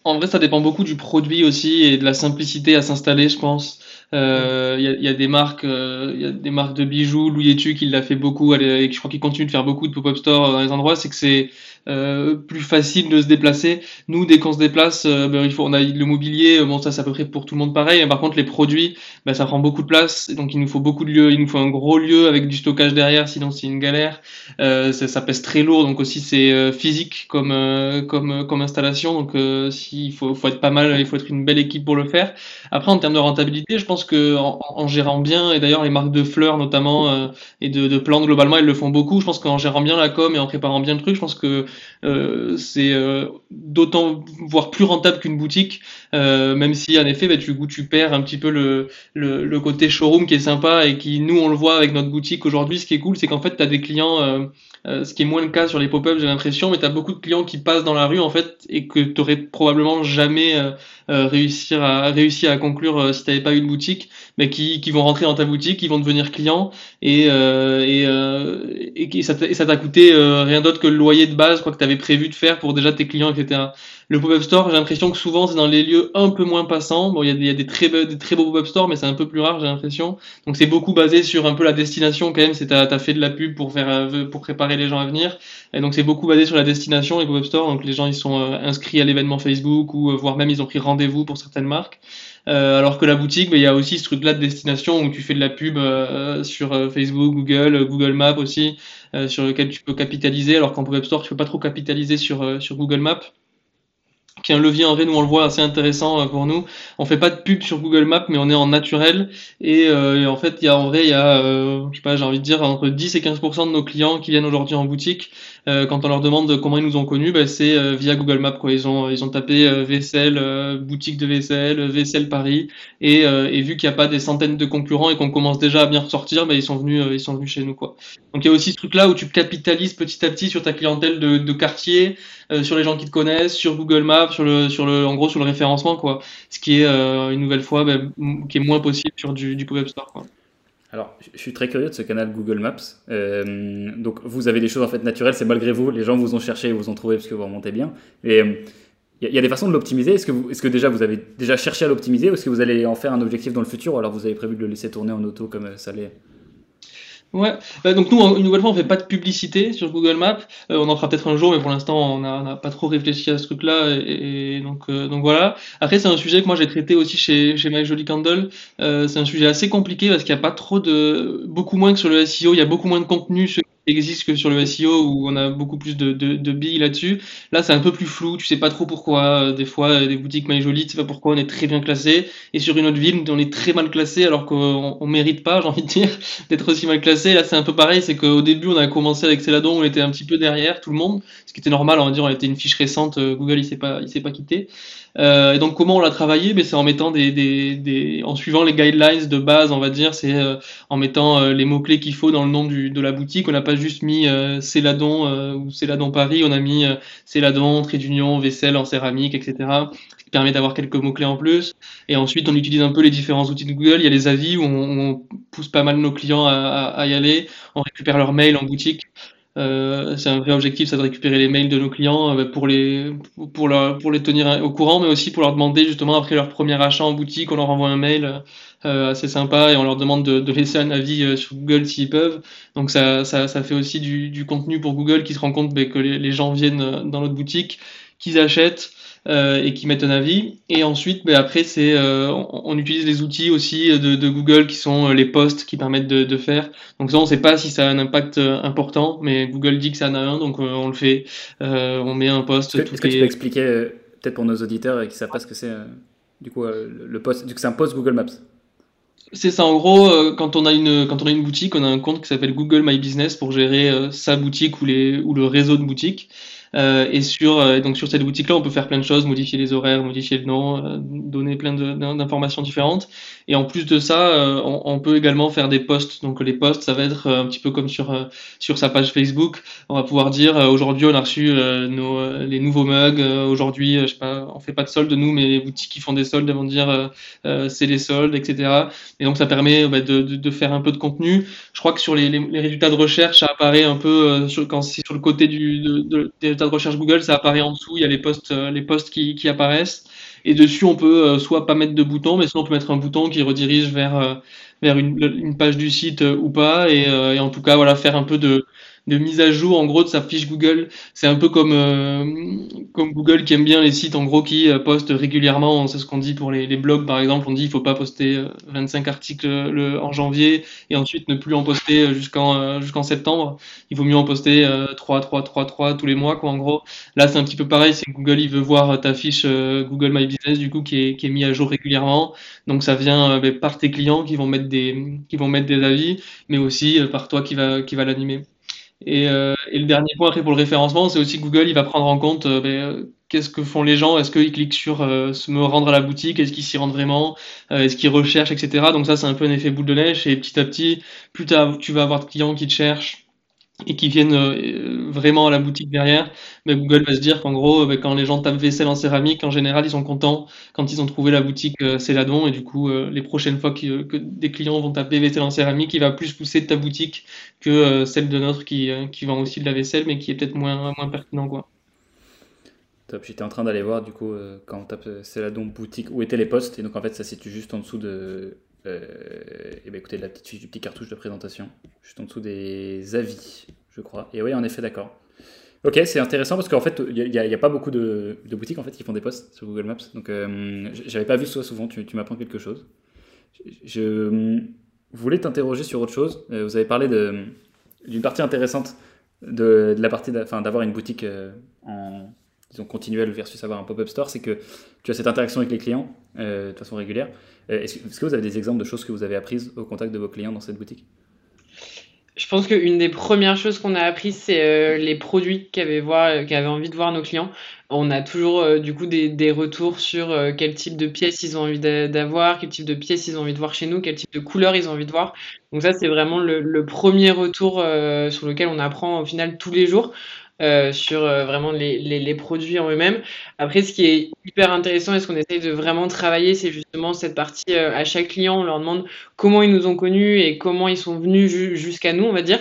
en vrai ça dépend beaucoup du produit aussi et de la simplicité à s'installer, je pense. Il euh, y, a, y, a, des marques, il euh, a des marques de bijoux. Louis Etu qui l'a fait beaucoup, et je crois qu'il continue de faire beaucoup de pop-up store dans les endroits. C'est que c'est euh, plus facile de se déplacer. Nous, dès qu'on se déplace, euh, ben, il faut, on a le mobilier. Bon, ça c'est à peu près pour tout le monde pareil. par contre, les produits, ben, ça prend beaucoup de place. Donc, il nous faut beaucoup de lieux. Il nous faut un gros lieu avec du stockage derrière, sinon c'est une galère. Euh, ça, ça, pèse très lourd, donc aussi c'est euh, physique comme comme comme installation. Donc, s'il faut, faut être pas mal, il faut être une belle équipe pour le faire. Après, en termes de rentabilité, je pense que en, en gérant bien, et d'ailleurs les marques de fleurs notamment et de, de plantes globalement, elles le font beaucoup. Je pense qu'en gérant bien la com et en préparant bien le truc, je pense que euh, c'est euh, d'autant voire plus rentable qu'une boutique, euh, même si en effet bah, tu, perds un petit peu le, le, côté showroom qui est sympa et qui nous on le voit avec notre boutique aujourd'hui. Ce qui est cool, c'est qu'en fait tu as des clients euh, ce qui est moins le cas sur les pop-up, j'ai l'impression, mais tu as beaucoup de clients qui passent dans la rue en fait et que tu aurais probablement jamais euh, euh, à, réussi à conclure si tu n'avais pas eu de boutique, mais qui, qui vont rentrer dans ta boutique, qui vont devenir clients et, et, et, ça t'a coûté rien d'autre que le loyer de base quoi que tu avais prévu de faire pour déjà tes clients, etc. Le pop-up store, j'ai l'impression que souvent c'est dans les lieux un peu moins passants. Bon, il y a, des, y a des, très, des très beaux pop-up stores, mais c'est un peu plus rare, j'ai l'impression. Donc c'est beaucoup basé sur un peu la destination quand même. C'est t'as as fait de la pub pour faire pour préparer les gens à venir, et donc c'est beaucoup basé sur la destination les pop-up stores. Donc les gens ils sont euh, inscrits à l'événement Facebook ou euh, voire même ils ont pris rendez-vous pour certaines marques. Euh, alors que la boutique, il y a aussi ce truc-là de destination où tu fais de la pub euh, sur Facebook, Google, Google Maps aussi, sur lequel tu peux capitaliser. Alors qu'en pop-up store, tu peux pas trop capitaliser sur sur Google Maps qui un levier en vrai, nous on le voit assez intéressant euh, pour nous. On fait pas de pub sur Google Maps, mais on est en naturel. Et, euh, en fait, il y a en vrai, il y a, euh, je sais pas, j'ai envie de dire entre 10 et 15% de nos clients qui viennent aujourd'hui en boutique. Euh, quand on leur demande comment ils nous ont connus, bah, c'est via Google Maps. Quoi. Ils ont ils ont tapé vaisselle, boutique de vaisselle, vaisselle Paris, et, et vu qu'il n'y a pas des centaines de concurrents et qu'on commence déjà à bien ressortir, bah, ils sont venus ils sont venus chez nous quoi. Donc il y a aussi ce truc là où tu capitalises petit à petit sur ta clientèle de quartier, sur les gens qui te connaissent, sur Google Maps sur le, sur le, en gros, sur le référencement, quoi. Ce qui est, euh, une nouvelle fois, bah, qui est moins possible sur du, du pop-up store, quoi. Alors, je suis très curieux de ce canal Google Maps. Euh, donc, vous avez des choses en fait naturelles, c'est malgré vous, les gens vous ont cherché, vous ont trouvé parce que vous remontez bien. Et il euh, y, y, a des façons de l'optimiser. Est-ce que, vous, est-ce que déjà vous avez déjà cherché à l'optimiser ou est-ce que vous allez en faire un objectif dans le futur ou alors vous avez prévu de le laisser tourner en auto comme ça l'est? Ouais, bah, donc nous, une nouvelle fois, on fait pas de publicité sur Google Maps. Euh, on en fera peut-être un jour, mais pour l'instant, on n'a pas trop réfléchi à ce truc-là. Et, donc, euh, donc voilà. Après, c'est un sujet que moi j'ai traité aussi chez, chez My Jolly Candle. Euh, c'est un sujet assez compliqué parce qu'il n'y a pas trop de, beaucoup moins que sur le SEO, il y a beaucoup moins de contenu existe que sur le SEO où on a beaucoup plus de, de, billes là-dessus. Là, c'est un peu plus flou, tu sais pas trop pourquoi. Des fois, des boutiques MyJoly, tu sais pas pourquoi on est très bien classé. Et sur une autre ville, on est très mal classé alors qu'on on mérite pas, j'ai envie de dire, d'être aussi mal classé. Là, c'est un peu pareil, c'est qu'au début, on a commencé avec Céladon, on était un petit peu derrière tout le monde, ce qui était normal, on va dire, on était une fiche récente, euh, Google, il s'est pas, il s'est pas quitté. Euh, et donc comment on l'a travaillé? Ben, C'est en mettant des, des, des, en suivant les guidelines de base, on va dire, c'est euh, en mettant euh, les mots-clés qu'il faut dans le nom du, de la boutique. On n'a pas juste mis euh, Céladon ou Céladon Paris, on a mis Céladon, trait d'union, vaisselle en céramique, etc. Ce qui permet d'avoir quelques mots-clés en plus. Et ensuite, on utilise un peu les différents outils de Google. Il y a les avis où on, on pousse pas mal nos clients à, à, à y aller. On récupère leurs mails en boutique. Euh, c'est un vrai objectif, c'est de récupérer les mails de nos clients euh, pour les pour les tenir au courant, mais aussi pour leur demander justement après leur premier achat en boutique, on leur envoie un mail euh, assez sympa et on leur demande de, laisser un avis sur Google s'ils peuvent. Donc ça, ça, fait aussi du, contenu pour Google qui se rend compte ben, que les, gens viennent dans notre boutique, qu'ils achètent euh, et qui mettent un avis. Et ensuite, ben, après, c'est euh, on, on, utilise les outils aussi de, de, Google qui sont euh, les posts qui permettent de, de faire. Donc ça, on ne sait pas si ça a un impact important, mais Google dit que ça en a un, donc on le fait. on met un post. Est-ce que, est que tu peux expliquer peut-être pour nos auditeurs qui ne savent pas ce que c'est du coup le post Du coup, c'est un post Google Maps. C'est ça, en gros, quand on a une quand on a une boutique, on a un compte qui s'appelle Google My Business pour gérer sa boutique ou les ou le réseau de boutiques. Euh, et sur euh, donc sur cette boutique-là, on peut faire plein de choses, modifier les horaires, modifier le nom, euh, donner plein d'informations différentes. Et en plus de ça, on, on, peut également faire des posts. Donc les posts, ça va être un petit peu comme sur sur sa page Facebook. On va pouvoir dire aujourd'hui on a reçu nos les nouveaux mugs. aujourd'hui, je sais pas, on fait pas de soldes nous, mais les boutiques qui font des soldes vont dire c'est les soldes, etc. Et donc ça permet bah, de, de, faire un peu de contenu. Je crois que sur les, les, résultats de recherche, ça apparaît un peu sur quand c'est sur le côté du de, de, de recherche Google, ça apparaît en dessous, il y a les posts, euh, les posts qui, qui apparaissent. Et dessus, on peut euh, soit pas mettre de bouton, mais sinon on peut mettre un bouton qui redirige vers, euh, une, page du site ou pas. Et, en tout cas, voilà, faire un peu de, de mise à jour en gros de sa fiche Google. C'est un peu comme euh, comme Google qui aime bien les sites en gros qui euh, postent régulièrement. C'est ce qu'on dit pour les, les, blogs par exemple. On dit il faut pas poster 25 euh, articles le, en janvier et ensuite ne plus en poster jusqu'en jusqu'en septembre. Il vaut mieux en poster 3 3 3 3 tous les mois quoi en gros. Là c'est un petit peu pareil. C'est Google il veut voir ta fiche Google My Business du coup qui est qui est mis à jour régulièrement. Donc ça vient ben, par tes clients qui vont mettre des qui vont mettre des avis, mais aussi par toi qui va qui va l'animer. Et, euh, et, le dernier point après pour le référencement, c'est aussi Google, il va prendre en compte euh, ben, qu'est-ce que font les gens, est-ce qu'ils cliquent sur euh, se me rendre à la boutique, est-ce qu'ils s'y rendent vraiment, euh, est-ce qu'ils recherchent, etc. Donc ça, c'est un peu un effet boule de neige et petit à petit, plus tu vas avoir de clients qui te cherchent, et qui viennent euh, vraiment à la boutique derrière, mais Google va se dire qu'en gros, bah, quand les gens tapent vaisselle en céramique, en général, ils sont contents quand ils ont trouvé la boutique euh, Céladon, et du coup, euh, les prochaines fois que, des clients vont taper vaisselle en céramique, il va plus pousser ta boutique que euh, celle de notre qui, euh, qui vend aussi de la vaisselle, mais qui est peut-être moins, moins pertinent. Quoi. Top, j'étais en train d'aller voir, du coup, quand on tape Céladon boutique, où étaient les postes, et donc en fait, ça se situe juste en dessous de euh, et ben écoutez, la petite fiche du petit cartouche de présentation, juste en dessous des avis, je crois. Et oui, en effet, d'accord. Ok, c'est intéressant parce qu'en fait, il n'y a, pas beaucoup de, boutiques en fait qui font des posts sur Google Maps. Donc, euh, j'avais pas vu ça souvent. Tu, m'apprends quelque chose. Je, voulais t'interroger sur autre chose. Euh, vous avez parlé d'une partie intéressante de, la partie, d'avoir une boutique euh, en disons continuelle versus avoir un pop-up store, c'est que tu as cette interaction avec les clients euh, de façon régulière. Est-ce que, vous avez des exemples de choses que vous avez apprises au contact de vos clients dans cette boutique? Je pense qu'une des premières choses qu'on a apprises, c'est euh, les produits qu'avaient voir, qu'avaient envie de voir nos clients. On a toujours euh, du coup des, des, retours sur euh, quel type de pièces ils ont envie d'avoir, quel type de pièces ils ont envie de voir chez nous, quel type de couleurs ils ont envie de voir. Donc ça, c'est vraiment le, le, premier retour euh, sur lequel on apprend au final tous les jours. Euh, sur euh, vraiment les, les, les, produits en eux-mêmes. Après, ce qui est hyper intéressant et ce qu'on essaye de vraiment travailler, c'est justement cette partie euh, à chaque client, on leur demande comment ils nous ont connus et comment ils sont venus ju jusqu'à nous, on va dire.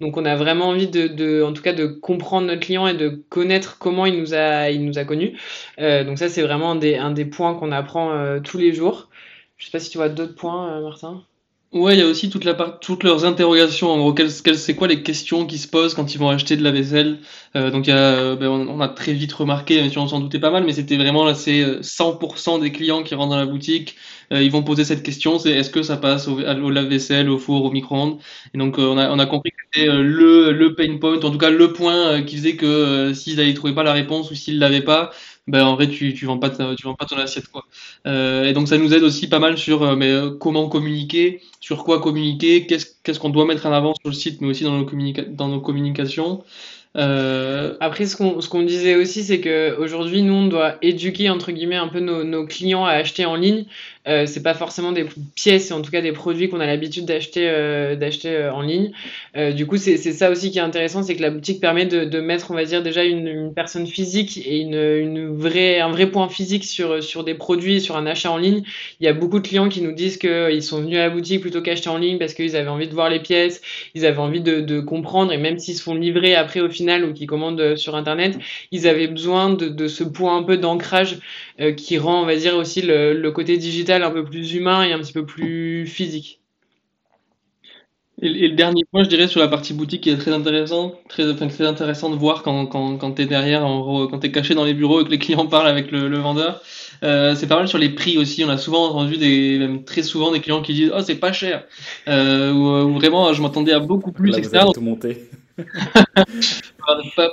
Donc, on a vraiment envie de, de, en tout cas, de comprendre notre client et de connaître comment il nous a, il nous a connus. donc ça, c'est vraiment un des, un des points qu'on apprend tous les jours. Je sais pas si tu vois d'autres points, Martin? Ouais, il y a aussi toute la part, toutes leurs interrogations. En gros, c'est quoi les questions qui se posent quand ils vont acheter de la vaisselle euh, Donc, y a, euh, ben, on, a très vite remarqué, si on s'en doutait pas mal, mais c'était vraiment là, c'est 100% des clients qui rentrent dans la boutique. ils vont poser cette question, c'est est-ce que ça passe au, au lave-vaisselle, au four, au micro-ondes? Et donc, on a, on a compris que c'était le, le pain point, en tout cas le point qui faisait que s'ils n'avaient trouvé pas la réponse ou s'ils l'avaient pas, ben en vrai tu tu vends pas tu vends pas ton assiette quoi. Euh, et donc ça nous aide aussi pas mal sur euh, mais euh, comment communiquer, sur quoi communiquer, qu'est-ce qu'est-ce qu'on doit mettre en avant sur le site, mais aussi dans nos dans nos communications. Après, ce qu'on ce qu'on disait aussi, c'est que aujourd'hui, nous, on doit éduquer entre guillemets un peu nos, nos clients à acheter en ligne. Euh, c'est pas forcément des pièces, en tout cas des produits qu'on a l'habitude d'acheter euh, d'acheter euh, en ligne. Euh, du coup, c'est ça aussi qui est intéressant, c'est que la boutique permet de, de, mettre, on va dire déjà une, personne physique et une, une un vrai point physique sur sur des produits, sur un achat en ligne. Il y a beaucoup de clients qui nous disent qu'ils sont venus à la boutique plutôt qu'acheter en ligne parce qu'ils avaient envie de voir les pièces, ils avaient envie de, de comprendre et même s'ils se font livrer après au final ou qu'ils commandent sur internet, ils avaient besoin de, de ce point un peu d'ancrage qui rend, on va dire aussi le, le côté digital un peu plus humain et un petit peu plus physique. Et, le dernier point, je dirais, sur la partie boutique qui est très intéressant, très, enfin, très intéressant de voir quand, quand, quand tu es derrière, en, quand tu es caché dans les bureaux et que les clients parlent avec le, vendeur. Euh, c'est pas mal sur les prix aussi. On a souvent entendu, des, même très souvent, des clients qui disent Oh, c'est pas cher. Euh, ou, vraiment, je m'attendais à beaucoup plus, Là, Vous tout monté.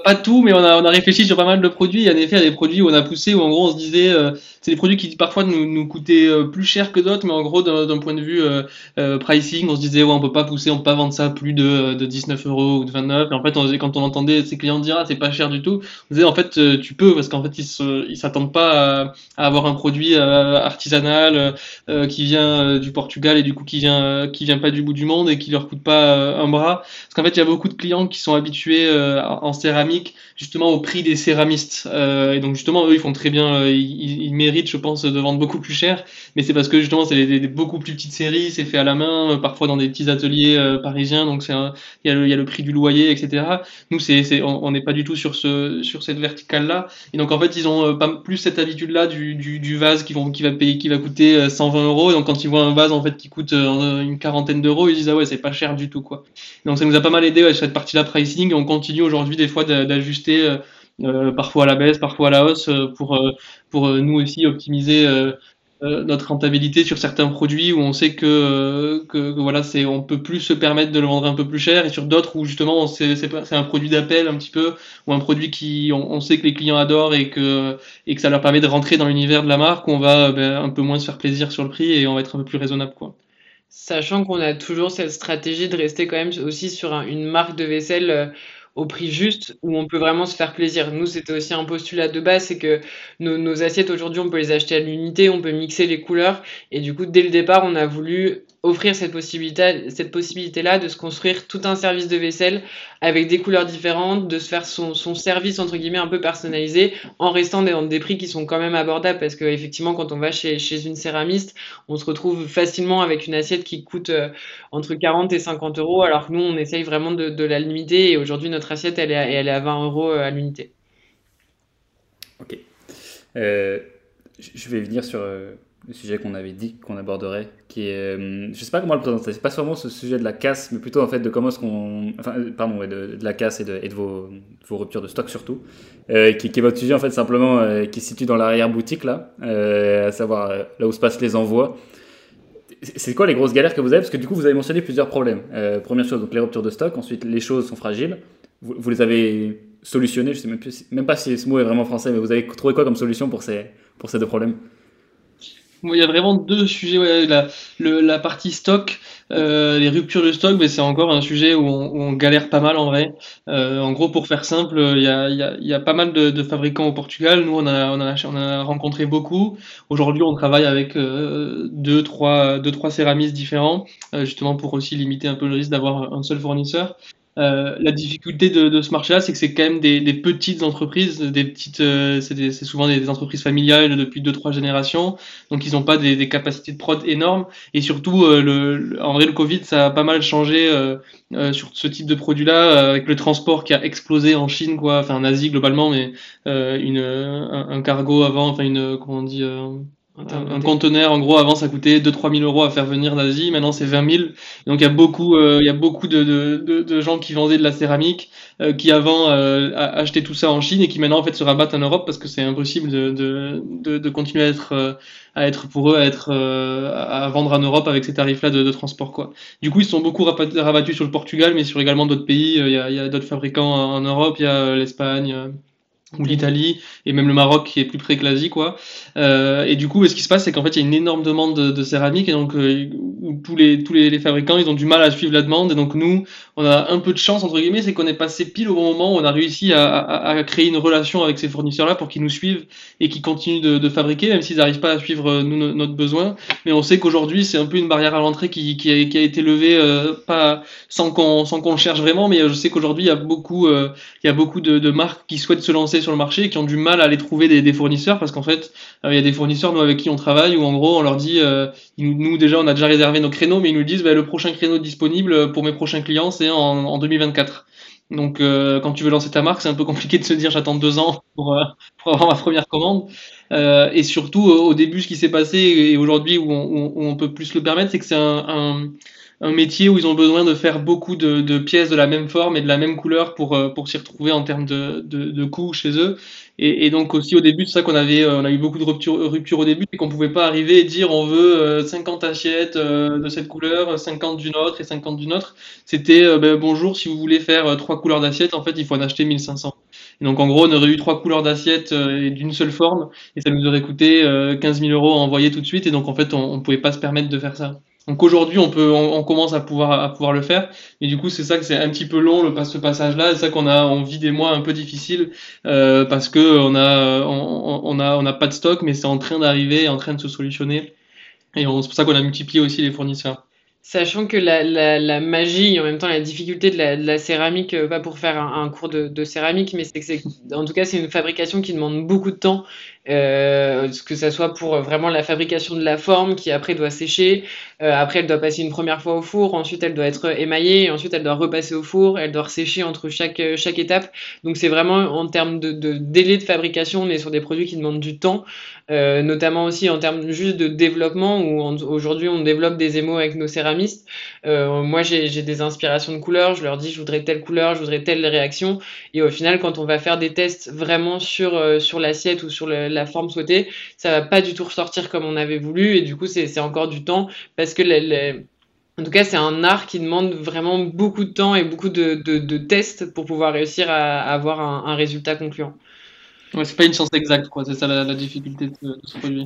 pas, tout, mais on a, on a réfléchi sur pas mal de produits. Il y a des produits où on a poussé, où en gros on se disait, euh, c'est des produits qui parfois nous, nous coûtaient euh, plus cher que d'autres, mais en gros d'un point de vue euh, pricing, on se disait, ouais, on peut pas pousser, on peut pas vendre ça plus de, de 19 euros ou de 29. Et en fait, quand on entendait ces clients dire, ah, c'est pas cher du tout, on disait, en fait, tu peux, parce qu'en fait, ils ils s'attendent pas à, avoir un produit artisanal qui vient du Portugal et du coup qui vient, qui vient pas du bout du monde et qui leur coûte pas un bras. Parce qu'en fait, il y a beaucoup de clients qui sont habitués en céramique justement au prix des céramistes. Euh, et donc justement, eux, ils font très bien, euh, ils, méritent, je pense, de vendre beaucoup plus cher. Mais c'est parce que justement, c'est des, beaucoup plus petites séries, c'est fait à la main, euh, parfois dans des petits ateliers parisiens. Donc c'est il y, a le, prix du loyer, etc. Nous, c'est, on n'est pas du tout sur ce, sur cette verticale-là. Et donc en fait, ils ont pas plus cette habitude-là du, du, vase qui vont, qui va payer, qui va coûter 120 euros. Donc quand ils voient un vase en fait qui coûte une quarantaine d'euros, ils disent ah ouais, c'est pas cher du tout quoi. Donc ça nous a pas mal aidé ouais, cette partie-là pricing. On continue aujourd'hui des fois d'ajuster euh, euh, parfois à la baisse, parfois à la hausse euh, pour nous aussi optimiser notre rentabilité sur certains produits où on sait que, que, voilà c'est on peut plus se permettre de le vendre un peu plus cher et sur d'autres où justement c'est un produit d'appel un petit peu ou un produit qui on, sait que les clients adorent et que et que ça leur permet de rentrer dans l'univers de la marque on va ben, un peu moins se faire plaisir sur le prix et on va être un peu plus raisonnable quoi sachant qu'on a toujours cette stratégie de rester quand même aussi sur une marque de vaisselle au prix juste où on peut vraiment se faire plaisir. Nous, c'était aussi un postulat de base, c'est que nos, nos assiettes aujourd'hui, on peut les acheter à l'unité, on peut mixer les couleurs. Et du coup, dès le départ, on a voulu offrir cette possibilité, cette possibilité-là de se construire tout un service de vaisselle avec des couleurs différentes, de se faire son, service entre guillemets un peu personnalisé, en restant dans des prix qui sont quand même abordables parce que effectivement, quand on va chez, une céramiste, on se retrouve facilement avec une assiette qui coûte euh, entre 40 et 50 euros, alors que nous, on essaye vraiment de, la limiter et aujourd'hui, notre assiette, elle est, à, elle est à 20 euros euh, à l'unité. Ok. Euh, je vais venir sur le sujet qu'on avait dit qu'on aborderait, qui est, euh, je sais pas comment le présenter, c'est pas seulement ce sujet de la casse, mais plutôt en fait de comment est-ce qu'on, enfin, euh, pardon, de, la casse et de, et de vos, vos, ruptures de stock surtout, euh, qui, est votre sujet en fait simplement, qui se situe dans l'arrière boutique là, à savoir là où se passent les envois. C'est quoi les grosses galères que vous avez? Parce que du coup, vous avez mentionné plusieurs problèmes. première chose, donc les ruptures de stock. Ensuite, les choses sont fragiles. Vous, vous les avez solutionnées. Je sais même, plus, même pas si ce mot est vraiment français, mais vous avez trouvé quoi comme solution pour ces, pour ces deux problèmes? Il y a vraiment deux sujets. Ouais, la, le, la partie stock, euh, les ruptures de stock, mais c'est encore un sujet où on, où on, galère pas mal en vrai. Euh, en gros, pour faire simple, il y a, il y a, y a pas mal de, de, fabricants au Portugal. Nous, on a, on a, on a rencontré beaucoup. Aujourd'hui, on travaille avec euh, deux, trois, deux, trois céramistes différents, euh, justement pour aussi limiter un peu le risque d'avoir un seul fournisseur. Euh, la difficulté de, de ce marché-là, c'est que c'est quand même des, des, petites entreprises, des petites, euh, c'est souvent des, entreprises familiales depuis deux trois générations, donc ils n'ont pas des, des, capacités de prod énormes. Et surtout, euh, le, en vrai, le Covid, ça a pas mal changé euh, sur ce type de produit-là, avec le transport qui a explosé en Chine, quoi, enfin en Asie globalement, mais une un, un, cargo avant, enfin une comment on dit un, conteneur, en gros, avant, ça coûtait 2-3 000 euros à faire venir d'Asie. Maintenant, c'est 20 000. Donc, il y a beaucoup, euh, il y a beaucoup de, de, de, gens qui vendaient de la céramique, euh, qui avant euh, achetaient tout ça en Chine et qui maintenant, en fait, se rabattent en Europe parce que c'est impossible de, de, de, continuer à être, à être pour eux, à être, à vendre en Europe avec ces tarifs-là de, transport, quoi. Du coup, ils sont beaucoup rabattus sur le Portugal, mais sur également d'autres pays. Il y a, il y a d'autres fabricants en Europe. Il y a l'Espagne ou l'Italie et même le Maroc qui est plus près que l'Asie quoi. Euh, et du coup ce qui se passe c'est qu'en fait il y a une énorme demande de, céramique et donc euh, tous les tous les, fabricants ils ont du mal à suivre la demande et donc nous on a un peu de chance entre guillemets c'est qu'on est passé pile au bon moment où on a réussi à, à, créer une relation avec ces fournisseurs là pour qu'ils nous suivent et qu'ils continuent de, fabriquer même s'ils n'arrivent pas à suivre euh, nous, notre besoin. Mais on sait qu'aujourd'hui c'est un peu une barrière à l'entrée qui, qui, a, été levée pas sans qu'on sans qu'on cherche vraiment mais je sais qu'aujourd'hui il y a beaucoup il y a beaucoup de marques qui souhaitent se lancer sur le marché et qui ont du mal à aller trouver des, fournisseurs parce qu'en fait, euh, il y a des fournisseurs nous avec qui on travaille où en gros on leur dit, euh, nous déjà on a déjà réservé nos créneaux, mais ils nous disent bah, le prochain créneau disponible pour mes prochains clients c'est en, en 2024. Donc euh, quand tu veux lancer ta marque, c'est un peu compliqué de se dire j'attends deux ans pour avoir ma première commande. Euh, et surtout au début, ce qui s'est passé et aujourd'hui où, on peut plus le permettre, c'est que c'est un, métier où ils ont besoin de faire beaucoup de, pièces de la même forme et de la même couleur pour, euh, pour s'y retrouver en termes de, de, coûts chez eux. Et, donc aussi au début, c'est ça qu'on avait, euh, on a eu beaucoup de ruptures, ruptures au début, et qu'on pouvait pas arriver et dire on veut 50 euh, assiettes de cette couleur, 50 d'une autre et 50 d'une autre. C'était ben, bonjour, si vous voulez faire trois couleurs d'assiettes, en fait il faut en acheter 1500. Et donc en gros, on aurait eu trois couleurs d'assiettes et d'une seule forme, et ça nous aurait coûté 15 000 euros à envoyer tout de suite. Et donc en fait, on, on pouvait pas se permettre de faire ça. Donc aujourd'hui, on peut, on, commence à pouvoir, à pouvoir le faire. Et du coup, c'est ça que c'est un petit peu long le ce passage-là. C'est ça qu'on a, on vit des mois un peu difficiles euh, parce que on a, on a, on n'a pas de stock, mais c'est en train d'arriver, en train de se solutionner. Et c'est pour ça qu'on a multiplié aussi les fournisseurs. Sachant que la, la, magie en même temps la difficulté de la, céramique, euh, pas pour faire un, cours de, céramique, mais c'est en tout cas c'est une fabrication qui demande beaucoup de temps, euh, que ça soit pour vraiment la fabrication de la forme qui après doit sécher, euh, après elle doit passer une première fois au four, ensuite elle doit être émaillée, ensuite elle doit repasser au four, elle doit sécher entre chaque, chaque étape. Donc c'est vraiment en termes de, délai de fabrication, on est sur des produits qui demandent du temps, euh, notamment aussi en termes juste de développement où aujourd'hui on développe des émaux avec nos céramiques euh, moi, j'ai des inspirations de couleurs, je leur dis je voudrais telle couleur, je voudrais telle réaction. Et au final, quand on va faire des tests vraiment sur, euh, sur l'assiette ou sur la forme souhaitée, ça va pas du tout ressortir comme on avait voulu. Et du coup, c'est encore du temps parce que en tout cas, c'est un art qui demande vraiment beaucoup de temps et beaucoup de, tests pour pouvoir réussir à, avoir un, résultat concluant. Ouais, c'est pas une science exacte, quoi. C'est ça la, difficulté de, de ce produit.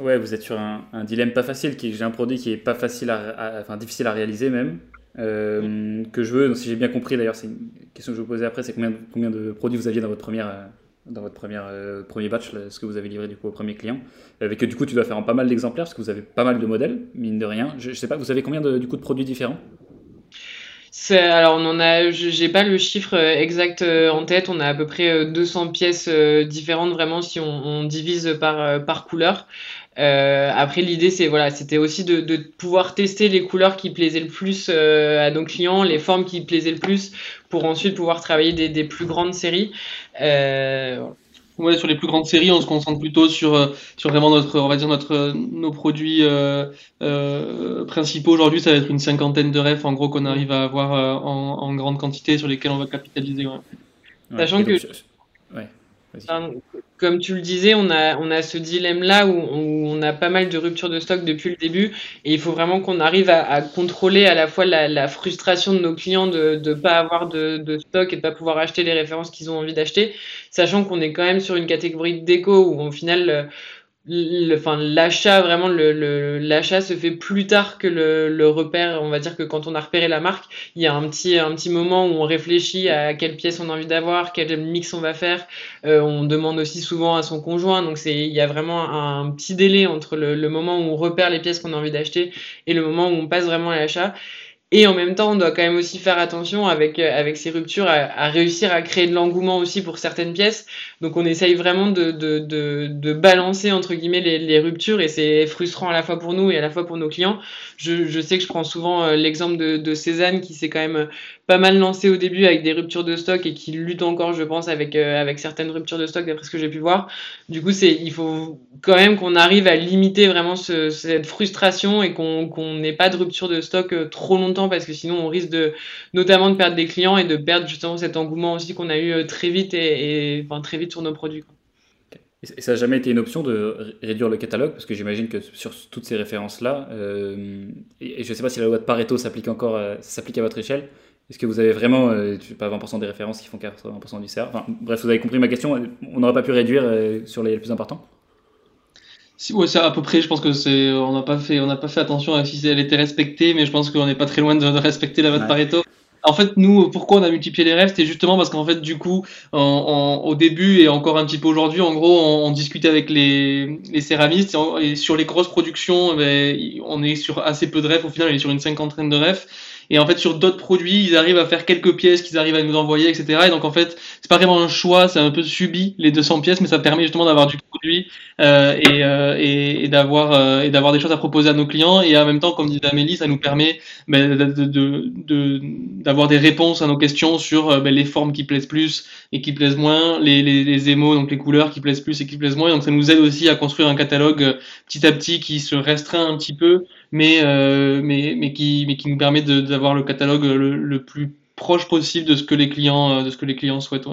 Ouais, vous êtes sur un, dilemme pas facile. Qui, j'ai un produit qui est pas facile à, enfin difficile à réaliser même. Euh, que je veux, si j'ai bien compris d'ailleurs, c'est une question que je vous posais après, c'est combien, combien de produits vous aviez dans votre première, euh, dans votre première, euh, premier batch, ce que vous avez livré du coup au premier client. Avec que du coup tu dois faire en pas mal d'exemplaires parce que vous avez pas mal de modèles, mine de rien. Je, je sais pas, vous avez combien de, du coup de produits différents? Alors on en a, j'ai pas le chiffre exact en tête. On a à peu près 200 pièces différentes vraiment si on, on divise par par couleur. Euh, après, l'idée, c'est voilà, c'était aussi de, de, pouvoir tester les couleurs qui plaisaient le plus euh, à nos clients, les formes qui plaisaient le plus, pour ensuite pouvoir travailler des, des plus grandes séries. Euh, Ouais, sur les plus grandes séries, on se concentre plutôt sur, sur vraiment notre, on va dire notre, nos produits euh, euh, principaux. Aujourd'hui, ça va être une cinquantaine de refs, en gros, qu'on arrive à avoir euh, en, en, grande quantité sur lesquels on va capitaliser. Ouais. Sachant que. Ouais. Comme tu le disais, on a, on a ce dilemme-là où, on a pas mal de ruptures de stock depuis le début et il faut vraiment qu'on arrive à, à, contrôler à la fois la, la, frustration de nos clients de ne pas avoir de, de, stock et de pas pouvoir acheter les références qu'ils ont envie d'acheter, sachant qu'on est quand même sur une catégorie de déco où au final enfin l'achat vraiment le l'achat se fait plus tard que le, le, repère. On va dire que quand on a repéré la marque il y a un petit un petit moment où on réfléchit à quelle pièce on a envie d'avoir quel mix on va faire. Euh, on demande aussi souvent à son conjoint. Donc c'est il y a vraiment un, petit délai entre le, le, moment où on repère les pièces qu'on a envie d'acheter et le moment où on passe vraiment à l'achat et en même temps, on doit quand même aussi faire attention avec, euh, avec ces ruptures à, à réussir à créer de l'engouement aussi pour certaines pièces. Donc on essaye vraiment de, de, de, de balancer entre guillemets les, les ruptures et c'est frustrant à la fois pour nous et à la fois pour nos clients. Je, je sais que je prends souvent euh, l'exemple de, de Cézanne qui s'est quand même pas mal lancé au début avec des ruptures de stock et qui luttent encore, je pense, avec, euh, avec certaines ruptures de stock, d'après ce que j'ai pu voir. Du coup, c'est, il faut quand même qu'on arrive à limiter vraiment ce, cette frustration et qu'on qu'on n'ait pas de rupture de stock euh, trop longtemps parce que sinon on risque de, notamment de perdre des clients et de perdre justement cet engouement aussi qu'on a eu euh, très vite et, enfin, très vite sur nos produits. Et ça n'a jamais été une option de réduire le catalogue? Parce que j'imagine que sur toutes ces références-là, et je ne sais pas si la loi de Pareto s'applique encore, s'applique à votre échelle, est-ce que vous avez vraiment, euh, pas 20% des références qui font 80% du CR enfin, Bref, vous avez compris ma question. On n'aurait pas pu réduire euh, sur les, plus importants? Si, ouais, c'est à peu près. Je pense que c'est, on n'a pas fait, on n'a pas fait attention à si elle était respectée, mais je pense qu'on n'est pas très loin de, respecter la loi de Pareto. En fait, nous, pourquoi on a multiplié les rêves C'était justement parce qu'en fait, du coup, au début et encore un petit peu aujourd'hui, en gros, on, discutait avec les, les céramistes et, sur les grosses productions, ben, on est sur assez peu de rêves. Au final, on est sur une cinquantaine de rêves. Et en fait, sur d'autres produits, ils arrivent à faire quelques pièces qu'ils arrivent à nous envoyer, etc. Et donc, en fait, c'est pas vraiment un choix, c'est un peu subi les 200 pièces, mais ça permet justement d'avoir du produit euh, et, euh, et, d'avoir euh, et d'avoir des choses à proposer à nos clients. Et en même temps, comme disait Amélie, ça nous permet ben, d'avoir de, de, des réponses à nos questions sur ben, les formes qui plaisent plus et qui plaisent moins, les, les, les émos, donc les couleurs qui plaisent plus et qui plaisent moins. Et donc, ça nous aide aussi à construire un catalogue euh, petit à petit qui se restreint un petit peu mais, euh, mais, mais, qui, mais qui nous permet d'avoir le catalogue le, le, plus proche possible de ce que les clients, euh, de ce que les clients souhaitent.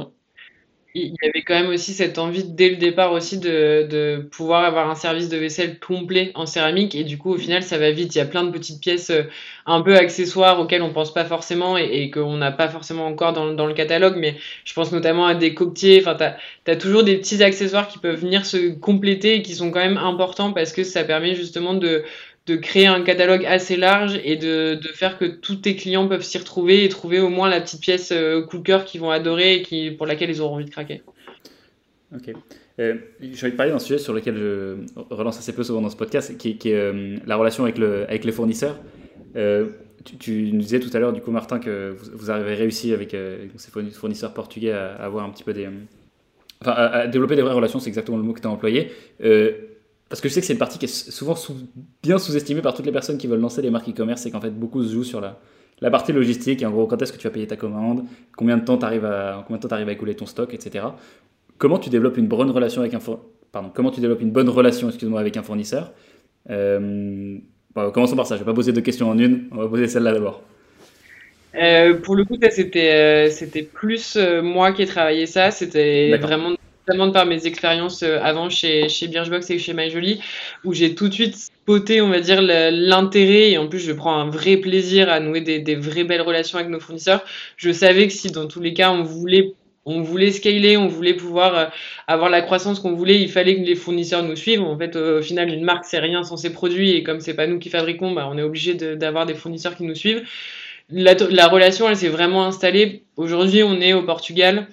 Il y avait quand même aussi cette envie dès le départ aussi de, de, pouvoir avoir un service de vaisselle complet en céramique. Et du coup au final ça va vite. Il y a plein de petites pièces euh, un peu accessoires auxquelles on pense pas forcément et, et qu'on n'a pas forcément encore dans, dans, le catalogue. Mais je pense notamment à des coquetiers. Enfin tu as, toujours des petits accessoires qui peuvent venir se compléter et qui sont quand même importants parce que ça permet justement de, de créer un catalogue assez large et de, de, faire que tous tes clients peuvent s'y retrouver et trouver au moins la petite pièce euh, coup cœur qu'ils vont adorer et qui, pour laquelle ils auront envie de craquer. Ok. Euh, j'ai envie parler d'un sujet sur lequel je relance assez peu souvent dans ce podcast, qui, est euh, la relation avec, le, avec les fournisseurs. Euh, tu, nous disais tout à l'heure, du coup, Martin, que vous, avez réussi avec ces fournisseurs portugais à, avoir un petit peu des. Enfin, à, développer des vraies relations, c'est exactement le mot que tu as employé. Parce que je sais que c'est une partie qui est souvent bien sous-estimée par toutes les personnes qui veulent lancer des marques e-commerce, c'est qu'en fait beaucoup se joue sur la, la partie logistique, et en gros quand est-ce que tu vas payer ta commande, combien de temps tu arrives à, combien de temps arrives à écouler ton stock, etc. Comment tu développes une bonne relation avec un pardon, comment tu développes une bonne relation, excuse-moi, avec un fournisseur euh, Commençons par ça. Je vais pas poser deux questions en une. On va poser celle-là d'abord. Euh, pour le coup, c'était euh, c'était plus moi qui ai travaillé ça. C'était vraiment notamment par mes expériences euh, avant chez, chez Birchbox et chez MyJolie, où j'ai tout de suite spoté, on va dire, l'intérêt, et en plus je prends un vrai plaisir à nouer des, vraies belles relations avec nos fournisseurs. Je savais que si dans tous les cas on voulait on voulait scaler, on voulait pouvoir euh, avoir la croissance qu'on voulait, il fallait que les fournisseurs nous suivent. En fait, au final, une marque, c'est rien sans ses produits, et comme c'est pas nous qui fabriquons, bah, on est obligé d'avoir des fournisseurs qui nous suivent. La relation, elle s'est vraiment installée. Aujourd'hui, on est au Portugal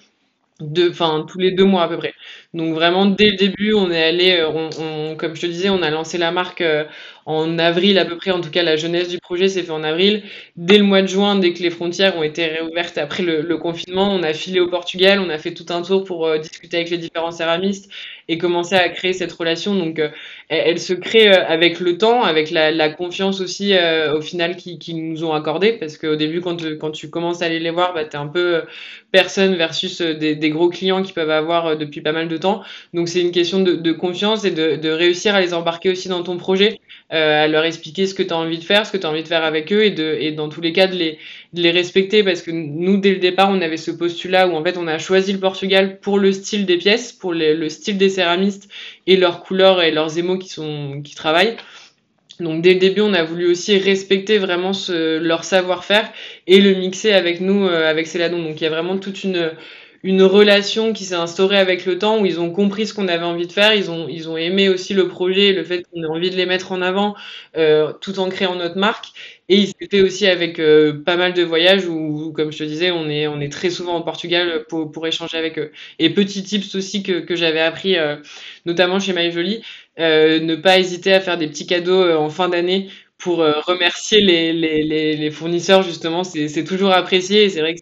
deux, enfin tous les deux mois à peu près. Donc vraiment dès le début, on est allé, euh, comme je te disais, on a lancé la marque euh, en avril à peu près. En tout cas, la jeunesse du projet s'est fait en avril. Dès le mois de juin, dès que les frontières ont été réouvertes après le, confinement, on a filé au Portugal, on a fait tout un tour pour euh, discuter avec les différents céramistes et commencer à créer cette relation. Donc elle, se crée avec le temps, avec la, confiance aussi au final qu'ils qui nous ont accordé, parce qu'au début quand, quand tu commences à aller les voir, bah, tu es un peu personne versus des, des, gros clients qui peuvent avoir depuis pas mal de temps. Donc c'est une question de, confiance et de, réussir à les embarquer aussi dans ton projet, euh, à leur expliquer ce que tu as envie de faire, ce que tu as envie de faire avec eux et, dans tous les cas de les, respecter parce que nous dès le départ on avait ce postulat où en fait on a choisi le Portugal pour le style des pièces, pour le style des céramistes et leurs couleurs et leurs émaux qui travaillent. Donc dès le début, on a voulu aussi respecter vraiment leur savoir-faire et le mixer avec nous, euh, avec Céladon. Donc il y a vraiment toute une, une relation qui s'est instaurée avec le temps où ils ont compris ce qu'on avait envie de faire, ils ont, ils ont aimé aussi le projet, le fait qu'on ait envie de les mettre en avant euh, tout en créant notre marque. Et il s'est fait aussi avec euh, pas mal de voyages où, comme je te disais, on est, on est très souvent au Portugal pour, pour échanger avec eux. Et petit tips aussi que, que j'avais appris, euh, notamment chez My Jolie, euh, ne pas hésiter à faire des petits cadeaux euh, en fin d'année pour euh, remercier les, les, les, fournisseurs justement c'est toujours apprécié c'est vrai que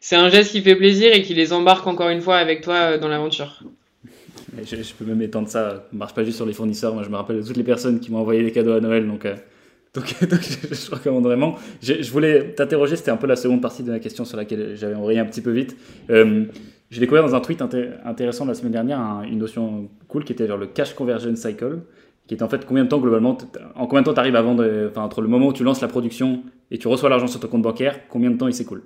c'est un geste qui fait plaisir et qui les embarque encore une fois avec toi euh, dans l'aventure. Je, je, peux même étendre ça, ça marche pas juste sur les fournisseurs, moi je me rappelle de toutes les personnes qui m'ont envoyé des cadeaux à Noël donc euh, Donc, je, recommande vraiment. Je, voulais t'interroger, c'était un peu la seconde partie de la question sur laquelle j'avais envoyé un petit peu vite. J'ai découvert dans un tweet intéressant la semaine dernière une notion cool qui était genre le cash conversion cycle, qui est en fait combien de temps globalement, en combien de temps tu arrives à vendre, enfin entre le moment où tu lances la production et tu reçois l'argent sur ton compte bancaire, combien de temps il s'écoule?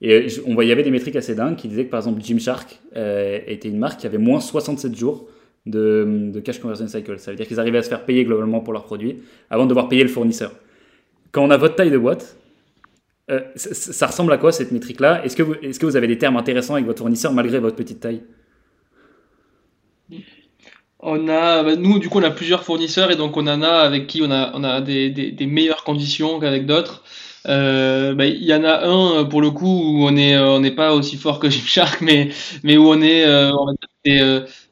Et on voyait, il y avait des métriques assez dingues qui disaient que par exemple Gymshark euh, était une marque qui avait moins 67 jours de, de cash conversion cycle. Ça veut dire qu'ils arrivaient à se faire payer globalement pour leurs produits avant de devoir payer le fournisseur. Quand on a votre taille de boîte, euh, ça, ressemble à quoi cette métrique-là? Est-ce que, est que vous avez des termes intéressants avec votre fournisseur malgré votre petite taille? On a, bah, nous, du coup, on a plusieurs fournisseurs et donc on en a avec qui on a, on a des, des, meilleures conditions qu'avec d'autres. Euh, bah, il y en a un pour le coup où on est, on n'est pas aussi fort que Gymshark, mais, mais où on est, euh,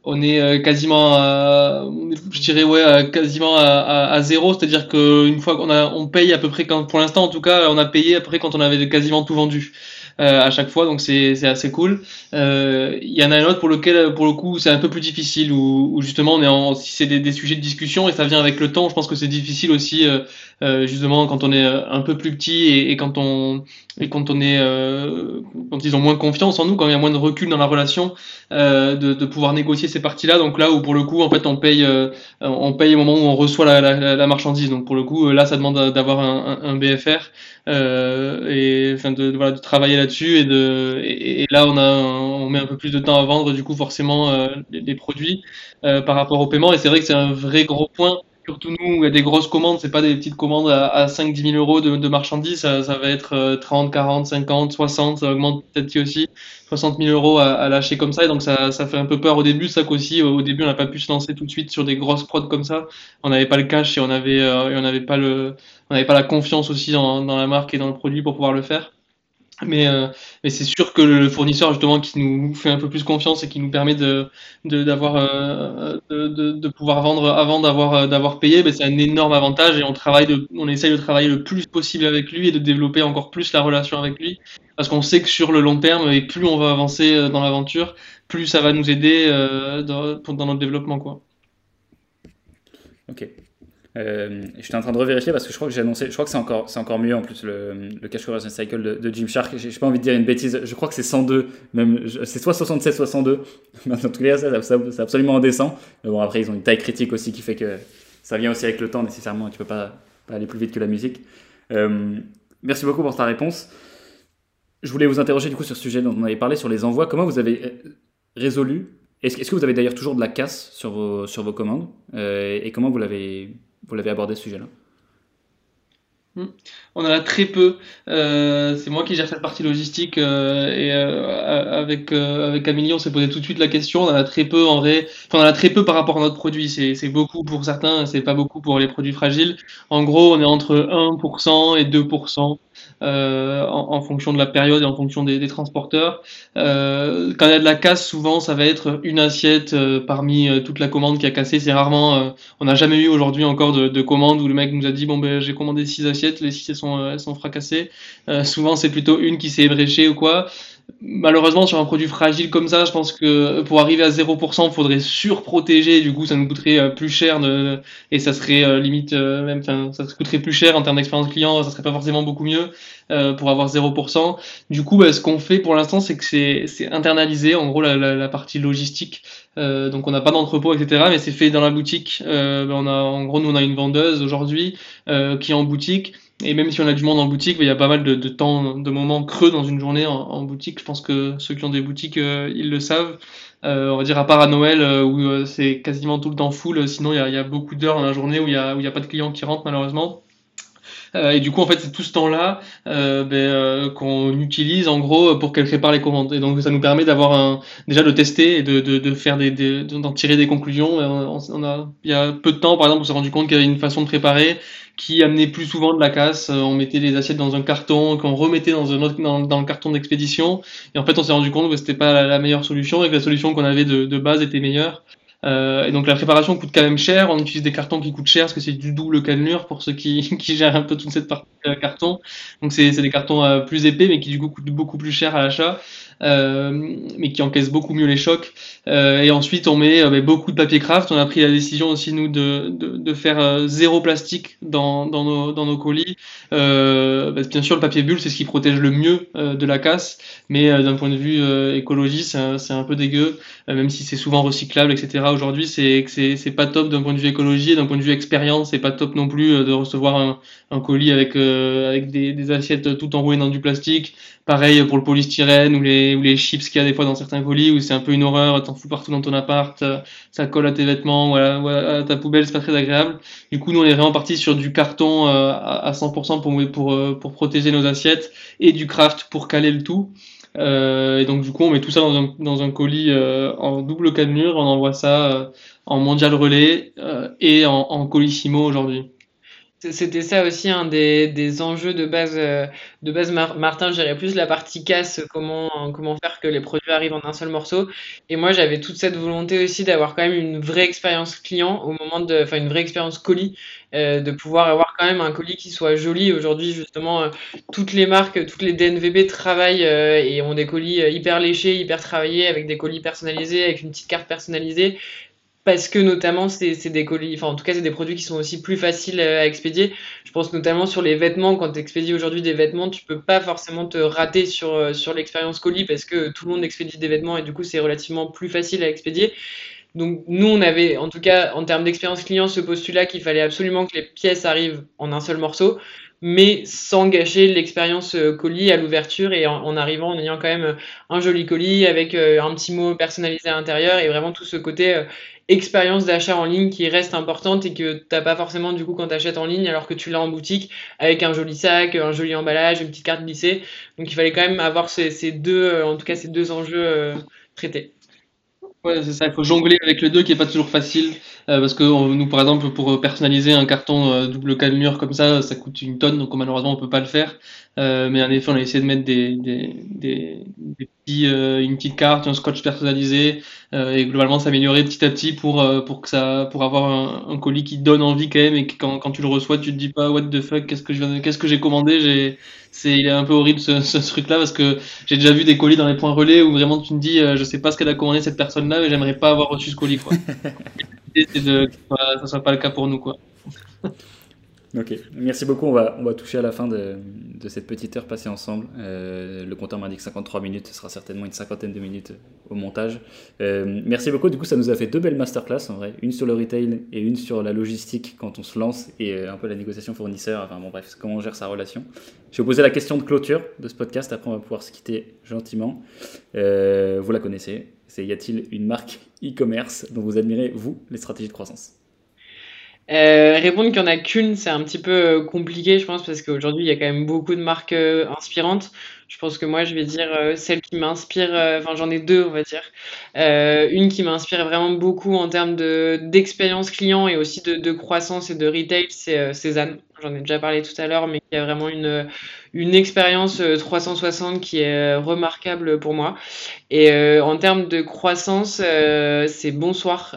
on est euh, quasiment à, je dirais ouais quasiment à, zéro c'est à dire qu'une fois qu'on a on paye à peu près quand pour l'instant en tout cas on a payé après quand on avait quasiment tout vendu euh, à chaque fois donc c'est assez cool. Euh, il y en a un autre pour lequel pour le coup c'est un peu plus difficile où, où justement on est en, si c'est des, des, sujets de discussion et ça vient avec le temps je pense que c'est difficile aussi euh, justement quand on est euh, un peu plus petit et, quand on et quand on est euh, quand ils ont moins confiance en nous, quand il y a moins de recul dans la relation, de, pouvoir négocier ces parties-là. Donc là où pour le coup en fait on paye on paye au moment où on reçoit la, marchandise. Donc pour le coup là ça demande d'avoir un, un, BFR et enfin de, voilà, de travailler là-dessus et de et, là on a on met un peu plus de temps à vendre du coup forcément les, produits par rapport au paiement et c'est vrai que c'est un vrai gros point Surtout nous, il y a des grosses commandes, c'est pas des petites commandes à, à 5-10 000 euros de, marchandises, ça, va être 30, 40, 50, 60, ça augmente peut-être aussi 60 000 euros à, lâcher comme ça, et donc ça, ça fait un peu peur au début, ça qu'aussi, au début on n'a pas pu se lancer tout de suite sur des grosses prods comme ça, on n'avait pas le cash et on euh, n'avait pas le, on n'avait pas la confiance aussi dans la marque et dans le produit pour pouvoir le faire. Mais, euh, mais c'est sûr que le fournisseur justement qui nous fait un peu plus confiance et qui nous permet de d'avoir euh, de, pouvoir vendre avant d'avoir euh, d'avoir payé, ben c'est un énorme avantage et on travaille on essaye de travailler le plus possible avec lui et de développer encore plus la relation avec lui parce qu'on sait que sur le long terme et plus on va avancer dans l'aventure, plus ça va nous aider dans, dans notre développement quoi. Ok. Euh, J'étais en train de revérifier parce que je crois que j'ai annoncé, je crois que c'est encore, encore mieux en plus le, le Cash Conversion Cycle de, de Gymshark. J'ai pas envie de dire une bêtise, je crois que c'est 102, même c'est soit 67, soit 102. en tout cas, c'est absolument indécent. Mais bon, après, ils ont une taille critique aussi qui fait que ça vient aussi avec le temps nécessairement. Tu peux pas, aller plus vite que la musique. Euh, merci beaucoup pour ta réponse. Je voulais vous interroger du coup sur ce sujet dont on avait parlé sur les envois. Comment vous avez euh, résolu Est-ce est que vous avez d'ailleurs toujours de la casse sur vos, sur vos commandes euh, Et comment vous l'avez vous l'avez abordé ce sujet-là hmm. On en a très peu. Euh, c'est moi qui gère cette partie logistique euh, et euh, avec avec Amélie, on s'est posé tout de suite la question. On en a très peu en vrai. Enfin, on en a très peu par rapport à notre produit. C'est c'est beaucoup pour certains, c'est pas beaucoup pour les produits fragiles. En gros, on est entre 1% et 2% euh, en, fonction de la période et en fonction des, transporteurs. Euh, quand il y a de la casse, souvent ça va être une assiette euh, parmi toute la commande qui a cassé. C'est rarement, on n'a jamais eu aujourd'hui encore de, de commande où le mec nous a dit bon ben j'ai commandé six assiettes, les six elles sont, elles sont fracassées. souvent c'est plutôt une qui s'est ébréchée ou quoi malheureusement sur un produit fragile comme ça, je pense que pour arriver à 0%, il faudrait surprotéger. Du coup, ça nous coûterait euh, plus cher et ça serait euh, limite euh, même, ça coûterait plus cher en termes d'expérience client. Ça serait pas forcément beaucoup mieux pour avoir 0%. Du coup, bah, ce qu'on fait pour l'instant, c'est que c'est internalisé. En gros, la, la, la partie logistique. donc, on n'a pas d'entrepôt, etc. Mais c'est fait dans la boutique. Bah, on a, en gros, nous, on a une vendeuse aujourd'hui qui est en boutique et même si on a du monde en boutique, il y a pas mal de, temps, de moments creux dans une journée en, boutique. Je pense que ceux qui ont des boutiques, euh, ils le savent. Euh, on va dire à part à Noël euh, où c'est quasiment tout le temps full. Sinon, il y a, beaucoup d'heures dans la journée où il y a, où il y a pas de clients qui rentrent malheureusement. Euh, et du coup, en fait, c'est tout ce temps-là euh, ben, euh, qu'on utilise en gros pour qu'elle prépare les commandes. Et donc, ça nous permet d'avoir un déjà de tester et de, de, de faire des, d'en tirer des conclusions. On, a, il y a peu de temps, par exemple, on s'est rendu compte qu'il y avait une façon de préparer qui amenait plus souvent de la casse. On mettait les assiettes dans un carton, qu'on remettait dans un autre dans, dans le carton d'expédition. Et en fait, on s'est rendu compte que c'était pas la, la, meilleure solution et que la solution qu'on avait de, de base était meilleure. Euh, et donc la préparation coûte quand même cher. On utilise des cartons qui coûtent cher parce que c'est du double cannelure pour ceux qui, qui gèrent un peu toute cette partie de carton. Donc c'est des cartons euh, plus épais mais qui du coup coûtent beaucoup plus cher à l'achat. Mais qui encaisse beaucoup mieux les chocs. et ensuite, on met beaucoup de papier craft. On a pris la décision aussi nous de, de, faire zéro plastique dans, dans, nos, dans nos colis. Bah, bien sûr, le papier bulle, c'est ce qui protège le mieux de la casse, mais d'un point de vue écologie, c'est un, peu dégueu, même si c'est souvent recyclable, etc. Aujourd'hui, c'est c'est pas top d'un point de vue écologie, d'un point de vue expérience, c'est pas top non plus de recevoir un, un colis avec avec des, des assiettes tout enroulées dans du plastique. Pareil pour le polystyrène ou les, ou les chips qu'il y a des fois dans certains colis où c'est un peu une horreur, t'en fous partout dans ton appart, ça colle à tes vêtements, voilà, à ta poubelle, c'est pas très agréable. Du coup, nous on est vraiment parti sur du carton euh, à 100% pour, pour, euh, pour protéger nos assiettes et du craft pour caler le tout. Euh, et donc du coup, on met tout ça dans un, dans un colis euh, en double cannelure, on envoie ça en mondial relais et en, en colissimo aujourd'hui. C'était ça aussi un des, des, enjeux de base, euh, de base Martin, je plus la partie casse, comment, comment faire que les produits arrivent en un seul morceau. Et moi, j'avais toute cette volonté aussi d'avoir quand même une vraie expérience client au moment de, enfin, une vraie expérience colis, euh, de pouvoir avoir quand même un colis qui soit joli. Aujourd'hui, justement, euh, toutes les marques, toutes les DNVB travaillent et ont des colis hyper léchés, hyper travaillés, avec des colis personnalisés, avec une petite carte personnalisée parce que notamment c'est des colis, enfin en tout cas c'est des produits qui sont aussi plus faciles euh, à expédier. Je pense notamment sur les vêtements, quand tu expédies aujourd'hui des vêtements, tu peux pas forcément te rater sur, euh, sur l'expérience colis parce que tout le monde expédie des vêtements et du coup c'est relativement plus facile à expédier. Donc nous on avait en tout cas en termes d'expérience client ce postulat qu'il fallait absolument que les pièces arrivent en un seul morceau mais sans gâcher l'expérience euh, colis à l'ouverture et en, arrivant en ayant quand même un joli colis avec un petit mot personnalisé à l'intérieur et vraiment tout ce côté expérience d'achat en ligne qui reste importante et que t'as pas forcément du coup quand tu achètes en ligne alors que tu l'as en boutique avec un joli sac, un joli emballage, une petite carte glissée. Donc il fallait quand même avoir ces, deux, euh, en tout cas ces deux enjeux euh, traités. Ouais, c'est ça, il faut jongler avec le deux qui est pas toujours facile. Euh, parce que nous, par exemple, pour personnaliser un carton double cannelure comme ça, ça coûte une tonne, donc malheureusement on peut pas le faire. mais en effet, on a essayé de mettre des, des, des, petits, une petite carte, un scotch personnalisé, euh, et globalement s'améliorer petit à petit pour euh, pour que ça pour avoir un, colis qui donne envie quand même et que quand, quand tu le reçois tu te dis pas what the fuck qu'est-ce que je qu'est-ce que j'ai commandé j'ai c'est il est un peu horrible ce, ce truc là parce que j'ai déjà vu des colis dans les points relais où vraiment tu te dis euh, je sais pas ce qu'elle a commandé cette personne là mais j'aimerais pas avoir reçu ce colis quoi. C'est de que ça soit pas le cas pour nous quoi Ok, merci beaucoup. On va, on va toucher à la fin de, de cette petite heure passée ensemble. Euh, le compteur m'indique 53 minutes, ce sera certainement une cinquantaine de minutes au montage. Euh, merci beaucoup. Du coup, ça nous a fait deux belles masterclass en vrai, une sur le retail et une sur la logistique quand on se lance et euh, un peu la négociation fournisseur. Enfin bon, bref, comment on gère sa relation. Je vais vous poser la question de clôture de ce podcast. Après, on va pouvoir se quitter gentiment. vous la connaissez. C'est y a-t-il une marque e-commerce dont vous admirez vous les stratégies de croissance? Euh, répondre qu'il n'y en a qu'une, c'est un petit peu euh, compliqué, je pense, parce qu'aujourd'hui, il y a quand même beaucoup de marques euh, inspirantes. Je pense que moi, je vais dire celle qui m'inspire, enfin, j'en ai deux, on va dire. une qui m'inspire vraiment beaucoup en termes d'expérience client et aussi de, croissance et de retail, c'est Cézanne j'en ai déjà parlé tout à l'heure, mais qui a vraiment une, une expérience 360 euh, qui est euh, remarquable pour moi. Et euh, en termes de croissance, c'est Bonsoir,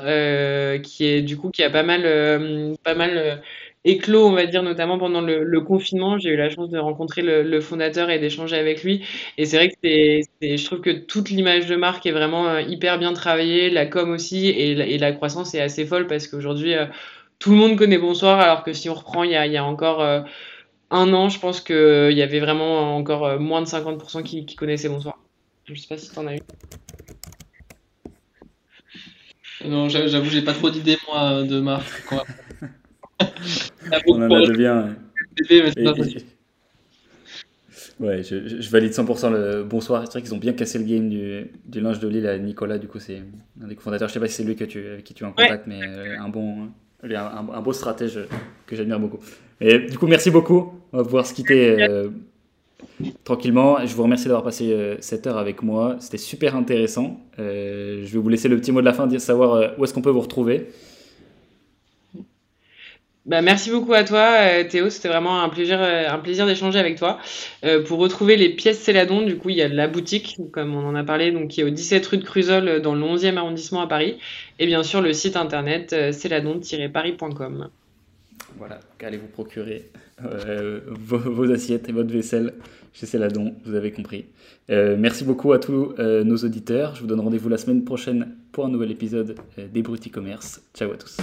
qui est du coup qui a pas mal, pas mal éclos, on va dire, notamment pendant le, confinement. J'ai eu la chance de rencontrer le, fondateur et d'échanger avec lui. Et c'est vrai que c'est, je trouve que toute l'image de marque est vraiment hyper bien travaillée, la com aussi, et la, et la croissance est assez folle parce qu'aujourd'hui, tout le monde connaît Bonsoir, alors que si on reprend il y a, encore euh, un an, je pense qu'il euh, y avait vraiment encore euh, moins de 50% qui, connaissaient Bonsoir. Je sais pas si tu en as eu. Non, j'avoue, j'ai pas trop d'idées, moi, de marque. on en a de bien. Ouais, je, valide 100% le bonsoir. C'est vrai qu'ils ont bien cassé le game du, du linge de Lille à Nicolas. Du coup, c'est un des cofondateurs. Je sais pas si c'est lui que tu, avec qui tu es en contact, mais un bon, un, un, beau stratège que j'admire beaucoup. Et du coup, merci beaucoup. On va pouvoir se quitter euh, tranquillement. Je vous remercie d'avoir passé euh, cette heure avec moi. C'était super intéressant. Euh, je vais vous laisser le petit mot de la fin, dire savoir où est-ce qu'on peut vous retrouver. Bah, merci beaucoup à toi, euh, Théo. C'était vraiment un plaisir, euh, d'échanger avec toi. Euh, pour retrouver les pièces Céladon, du coup, il y a la boutique, comme on en a parlé, donc qui est au 17 rue de Cruzol, dans le 11e arrondissement à Paris. Et bien sûr, le site internet céladon-paris.com. Voilà, allez vous procurer vos, assiettes et votre vaisselle chez Céladon, vous avez compris. merci beaucoup à tous nos auditeurs. Je vous donne rendez-vous la semaine prochaine pour un nouvel épisode des e Commerce. Ciao à tous.